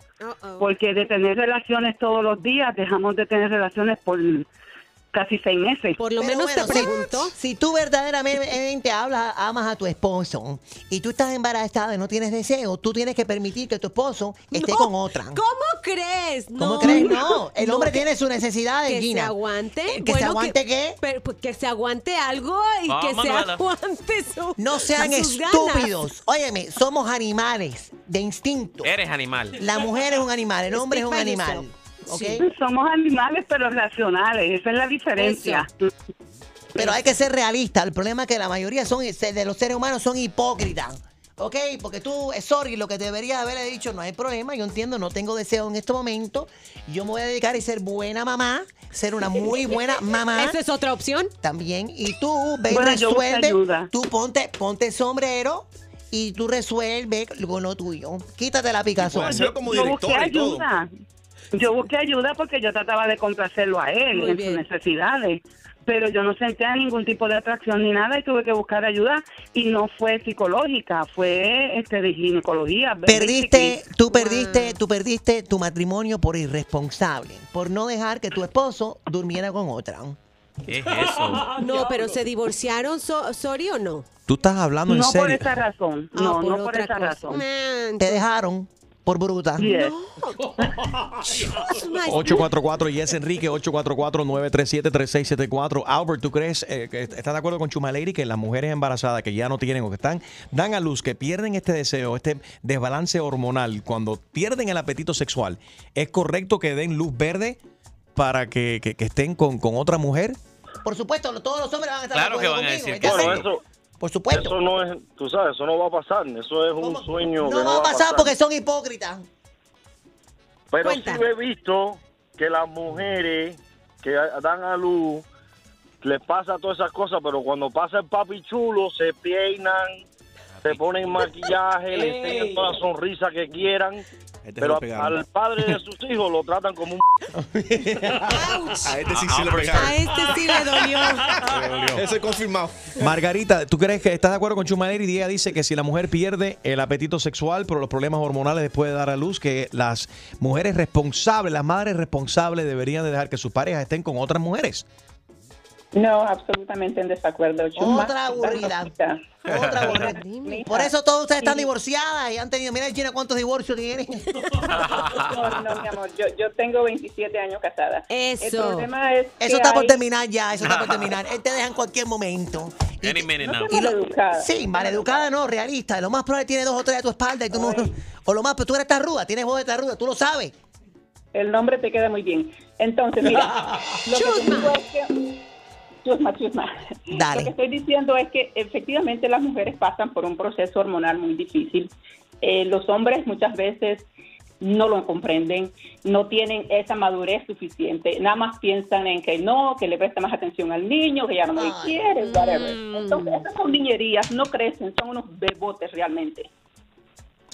S16: Porque de tener relaciones todos los días, dejamos de tener relaciones por casi seis meses.
S2: Por lo
S3: Pero
S2: menos te
S3: bueno, si- tú verdaderamente hablas, amas a tu esposo y tú estás embarazada y no tienes deseo, tú tienes que permitir que tu esposo esté
S2: No,
S3: con otra.
S2: ¿Cómo crees?
S3: ¿Cómo
S2: No.
S3: crees? No, el
S2: No,
S3: hombre
S2: que-
S3: tiene sus necesidades,
S2: Que
S3: Gina.
S2: se aguante.
S3: ¿Que se aguante qué?
S2: pero, pues, que se aguante algo y
S3: Ah,
S2: que
S3: Manuela.
S2: se aguante su.
S3: No sean
S2: sus ganas.
S3: estúpidos. Óyeme, somos animales de instinto.
S10: Eres animal.
S3: La mujer es un animal, el hombre es un
S16: by
S3: animal. ¿ok?
S16: Sí, somos animales, pero racionales. Esa es la diferencia.
S3: Pero hay que ser realista. El problema es que la mayoría son de los seres humanos son hipócritas. ¿Ok? Porque tú, sorry, lo que deberías haberle dicho, no hay problema. Yo entiendo, no tengo deseo en este momento. Yo me voy a dedicar a ser buena mamá, ser una muy buena mamá.
S2: ¿Esa es otra opción?
S3: También. Y tú, ve y
S16: Bueno,
S3: resuelve.
S16: ayuda.
S3: Tú ponte, ponte el sombrero y tú resuelve con lo tuyo. Quítate la picazón.
S16: yo busqué ayuda. Yo busqué ayuda porque yo trataba de complacerlo a él
S3: Muy
S16: en
S3: bien.
S16: sus necesidades. Pero yo no sentía ningún tipo de atracción ni nada y tuve que buscar ayuda. Y no fue psicológica, fue este de ginecología.
S3: Perdiste, tú perdiste, tú perdiste tu matrimonio por irresponsable, por no dejar que tu esposo durmiera con otra.
S10: ¿Qué es eso?
S2: No, pero se divorciaron, so- sorry o no?
S1: Tú estás hablando en
S16: No por
S1: serio.
S16: esa razón.
S2: Ah,
S16: No,
S2: por
S16: no por esa
S2: cosa.
S16: razón.
S3: Te dejaron por bruta.
S16: Yes.
S1: 844 Yes Enrique 844-937-3674 Albert, ¿tú crees eh, que estás de acuerdo con Chumaleri que las mujeres embarazadas que ya no tienen o que están dan a luz, que pierden este deseo, este desbalance hormonal, cuando pierden el apetito sexual, ¿es correcto que den luz verde para que, que- que estén con, con otra mujer?
S3: Por supuesto, todos los hombres van a estar
S10: Claro
S3: de
S10: que
S3: acuerdo
S10: van a
S3: conmigo,
S10: decir
S3: Por supuesto.
S29: Eso no es, tú sabes, eso no va a pasar. Eso es un sueño. que
S3: No va a pasar porque son hipócritas.
S29: Pero sí he visto que las mujeres que dan a luz les pasa todas esas cosas, pero cuando pasa el papi chulo se peinan, se ponen maquillaje, le enseñan toda la sonrisa que quieran.
S1: Este
S29: pero al padre de sus hijos lo tratan como un...
S1: A este sí
S29: se le
S2: A este sí le dolió.
S4: Eso es confirmado.
S1: Margarita, ¿tú crees que estás de acuerdo con Chumaleri? Y ella dice que si la mujer pierde el apetito sexual por los problemas hormonales después de dar a luz, que las mujeres responsables, las madres responsables deberían de dejar que sus parejas estén con otras mujeres.
S30: No, absolutamente en desacuerdo. Chuma,
S3: Otra aburrida. Otra aburrida. Por eso todos ustedes están divorciadas y han tenido, mira Gina cuántos divorcios tienen.
S30: No, no, mi amor, yo, yo tengo 27 años casada. El
S2: Eso.
S30: problema es que
S3: Eso está por terminar ya, eso está por terminar. Él te deja en cualquier momento.
S10: Any minute now.
S3: Y lo- sí, maleducada no, realista. Lo más probable tiene dos o tres a tu espalda y tú no. O lo más, pero tú eres tarruda, tienes voz de tarruda, tú lo sabes.
S30: El nombre te queda muy bien. Entonces, mira, lo que te digo es que... Chusma, chusma.
S3: Dale.
S30: Lo que estoy diciendo es que efectivamente las mujeres pasan por un proceso hormonal muy difícil. Eh, los hombres muchas veces no lo comprenden, no tienen esa madurez suficiente, nada más piensan en que no, que le presta más atención al niño, que ya no me quiere, whatever. Entonces, esas son niñerías, no crecen, son unos bebotes realmente.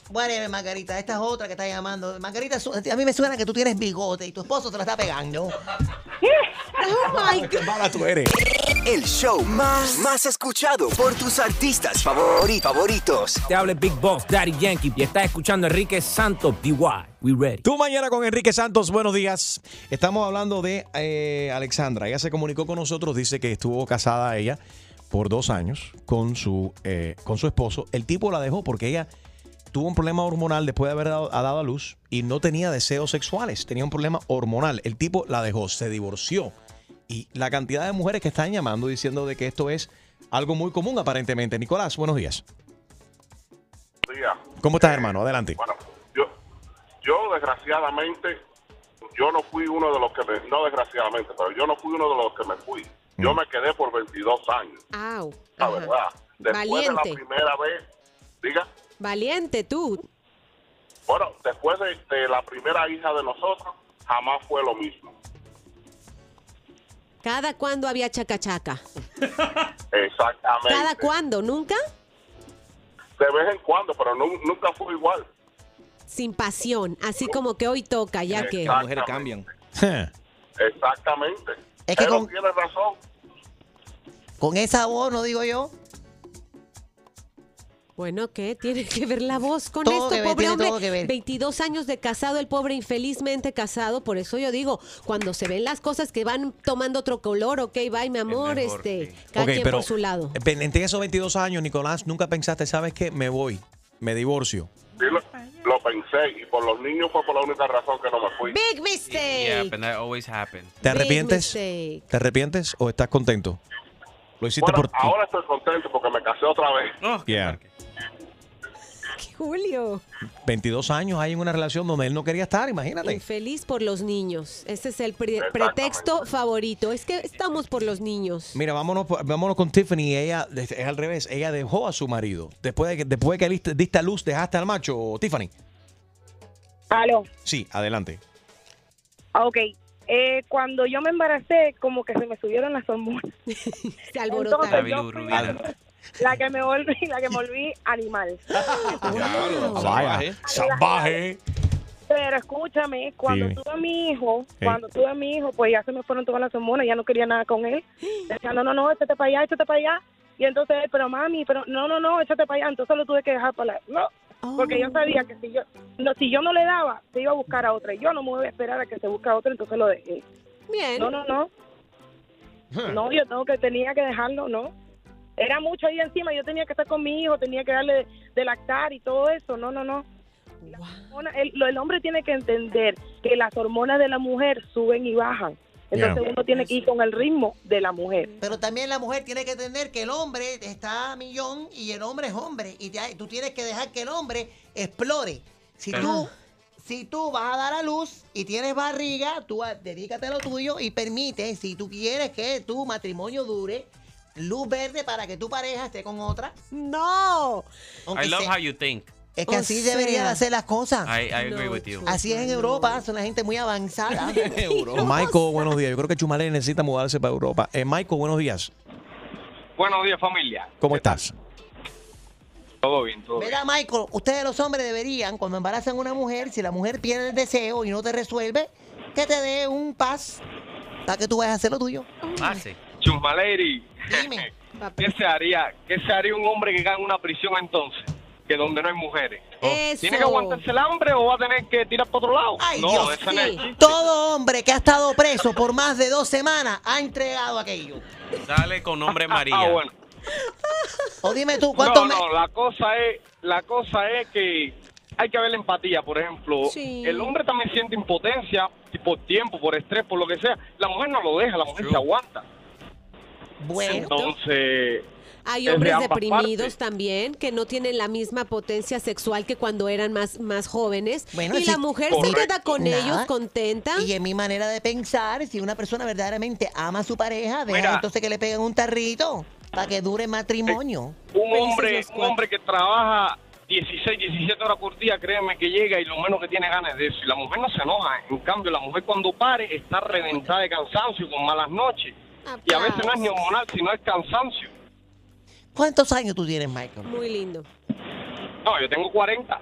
S3: Bueno, Margarita, esta es otra que está llamando. Margarita, a mí me suena que tú tienes bigote y tu esposo te la está pegando.
S1: Qué mala tú eres.
S11: El show más, más escuchado por tus artistas favori- favoritos.
S31: Te habla el Big Boss, Daddy Yankee, y estás escuchando a Enrique Santos, DY. We ready.
S1: Tú mañana con Enrique Santos, buenos días. Estamos hablando de eh, Alexandra. Ella se comunicó con nosotros, dice que estuvo casada ella por dos años con su, eh, con su esposo. El tipo la dejó porque ella tuvo un problema hormonal después de haber dado, ha dado a luz y no tenía deseos sexuales, tenía un problema hormonal. El tipo la dejó, se divorció. Y la cantidad de mujeres que están llamando diciendo de que esto es algo muy común aparentemente. Nicolás, buenos días.
S32: día.
S1: ¿Cómo estás, hermano? Adelante.
S32: Bueno, yo, yo desgraciadamente, yo no fui uno de los que me, no desgraciadamente, pero yo no fui uno de los que me fui. Yo me quedé por 22 años,
S2: Au.
S32: la
S2: Ajá.
S32: verdad. Después de la primera vez, diga,
S2: Valiente tú.
S32: bueno, después de, de la primera hija de nosotros, jamás fue lo mismo.
S2: ¿Cada cuándo había chacachaca?
S32: Exactamente.
S2: ¿Cada cuándo? ¿Nunca?
S32: De vez en cuando, pero nu- nunca fue igual.
S2: Sin pasión. Así como que hoy toca, ya que.
S32: Las mujeres
S4: cambian.
S32: Exactamente.
S3: Es que
S32: Pero
S3: con-
S32: tiene razón.
S3: Con esa voz, no digo yo.
S2: Bueno, ¿qué? Tiene que ver la voz con
S3: Todo
S2: esto,
S3: que ver,
S2: pobre
S3: tiene
S2: hombre.
S3: todo que ver.
S2: 22 años de casado, el pobre infelizmente casado. Por eso yo digo, cuando se ven las cosas que van tomando otro color, ok, bye, mi amor, este, cada
S1: Ok,
S2: quien
S1: pero
S2: por su lado.
S1: en entre esos 22 años, Nicolás, nunca pensaste, ¿sabes qué? Me voy, me divorcio.
S32: Sí, lo, lo pensé y por los niños fue por la única razón que no me fui.
S2: Big mistake.
S10: Yeah, but that always happens.
S1: ¿Te arrepientes? ¿Te arrepientes o estás contento? Lo hiciste
S32: Bueno,
S1: por...
S32: ahora estoy contento porque me casé otra vez.
S1: Yeah.
S2: Julio.
S1: 22 años hay en una relación donde él no quería estar, imagínate.
S2: Infeliz por los niños. Ese es el pre- pretexto favorito. Es que estamos por los niños.
S1: Mira, vámonos, vámonos con Tiffany. Ella es al revés. Ella dejó a su marido. Después de que, después de que diste, diste a luz, dejaste al macho, Tiffany.
S33: Aló.
S1: Sí, adelante.
S33: Ok. Eh, cuando yo me embaracé, como que se me subieron las hormonas.
S2: se alborotaron.
S33: Entonces, la, la que me volví, la que me volví animal.
S1: Vaya, salvaje.
S33: Pero escúchame, cuando
S1: Dime.
S33: tuve a mi hijo, cuando tuve a mi hijo, pues ya se me fueron todas las hormonas, ya no quería nada con él. Decía, no, no, no, échate para allá, échate para allá. Y entonces, pero mami, pero no, no, no, échate para allá. Entonces lo tuve que dejar para la... No, porque yo sabía que si yo, no, si yo no le daba, se iba a buscar a otra. Y yo no me voy a esperar a que se busque a otra, entonces lo dejé.
S2: Bien.
S33: No, no, no. No, yo tengo que, tenía que dejarlo, ¿no? Era mucho ahí encima, yo tenía que estar con mi hijo, tenía que darle de, de lactar y todo eso. No, no, no. Las hormonas- el, el hombre tiene que entender que las hormonas de la mujer suben y bajan. Entonces
S3: Yeah.
S33: uno tiene que ir con el ritmo de la mujer.
S3: Pero también la mujer tiene que entender que el hombre está a millón y el hombre es hombre. Y te- tú tienes que dejar que el hombre explore. Si
S33: Pero-
S3: tú, si tú vas a dar a luz y tienes barriga, tú dedícate a lo tuyo y permite, si tú quieres que tu matrimonio dure, luz verde para que tu pareja esté con otra.
S2: No.
S10: I love how you think.
S3: Es que así deberían hacer las cosas.
S10: I, I agree with you.
S3: Así es en Europa, son la gente muy avanzada.
S1: Michael, buenos días. Yo creo que Chumale necesita mudarse para Europa. Eh, Michael, buenos días.
S18: Buenos días, familia.
S1: ¿Cómo estás?
S18: Todo bien, todo bien.
S3: Mira, Michael, ustedes los hombres deberían, cuando embarazan a una mujer, si la mujer pierde el deseo y no te resuelve, que te dé un paz para que tú vayas a hacer lo tuyo.
S10: Ah, sí.
S18: Chumbaleri, ¿qué se haría? ¿Qué se haría un hombre que cae en una prisión entonces? Que donde no hay mujeres.
S3: Eso.
S18: ¿Tiene que aguantarse el hambre o va a tener que tirar para otro lado?
S3: Ay,
S18: no,
S3: Dios
S18: ese no es el chiste.
S3: Todo hombre que ha estado preso por más de dos semanas ha entregado aquello.
S10: Dale con nombre María.
S18: Ah, bueno.
S3: O dime tú, ¿cuántos
S18: No, no, la cosa es, la cosa es que hay que la empatía, por ejemplo.
S2: Sí.
S18: El hombre también siente impotencia por tiempo, por estrés, por lo que sea. La mujer no lo deja, la mujer se aguanta.
S3: Bueno.
S18: Entonces,
S2: Hay hombres deprimidos
S18: partes.
S2: también que no tienen la misma potencia sexual que cuando eran más, más jóvenes.
S3: Bueno,
S2: y la mujer se queda con
S3: Nada.
S2: ellos contenta.
S3: Y en mi manera de pensar, si una persona verdaderamente ama a su pareja, deja
S18: Mira.
S3: entonces que le peguen un tarrito para que dure matrimonio.
S18: un hombre, un hombre que trabaja 16, 17 horas por día, créeme que llega y lo menos que tiene ganas es de eso. Y la mujer no se enoja. En cambio, la mujer cuando pare está reventada de cansancio, con malas noches. Y a veces no es ni hormonal, sino es cansancio.
S3: ¿Cuántos años tú tienes, Michael?
S2: Muy lindo.
S18: No, yo tengo 40.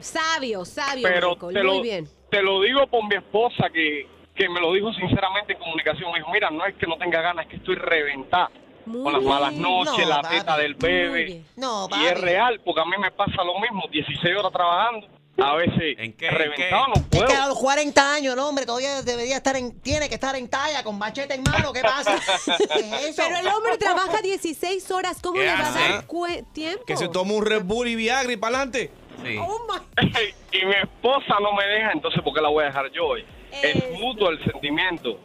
S2: Sabio, sabio,
S18: pero
S2: Michael,
S18: te
S2: muy
S18: lo,
S2: bien.
S18: te lo digo por mi esposa que, que me lo dijo sinceramente en comunicación. Me dijo, mira, no es que no tenga ganas, es que estoy reventada. con las malas noches,
S3: No,
S18: la
S3: papi.
S18: teta del
S3: Muy
S18: bebé.
S3: No,
S18: y es real, porque a mí me pasa lo mismo, 16 horas trabajando. A veces reventado no
S3: Es
S18: puedo.
S3: que a los 40 años el hombre todavía debería estar en, tiene que estar en talla, con machete en mano, ¿qué pasa? ¿Qué es eso?
S2: Pero el hombre trabaja 16 horas, ¿cómo
S4: ¿Qué
S2: le va a dar tiempo?
S4: Que se toma un Red Bull y Viagra y para adelante.
S2: Oh
S18: y mi esposa no me deja, entonces ¿por qué la voy a dejar yo hoy? Es mutuo el sentimiento.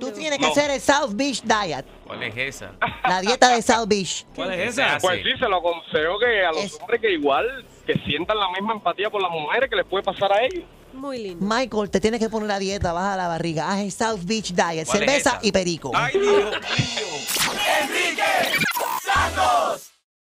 S3: Tú tienes que
S18: No.
S3: hacer el South Beach Diet,
S10: ¿Cuál es esa?
S3: la dieta de South Beach.
S10: ¿Cuál es esa?
S18: Pues sí, se lo aconsejo que a los hombres que igual que sientan la misma empatía por las mujeres que les puede pasar a ellos.
S2: Muy lindo.
S3: Michael, te tienes que poner la dieta, baja la barriga, haz el South Beach Diet,
S18: ¿Cuál es
S3: cerveza y perico.
S34: Enrique Santos.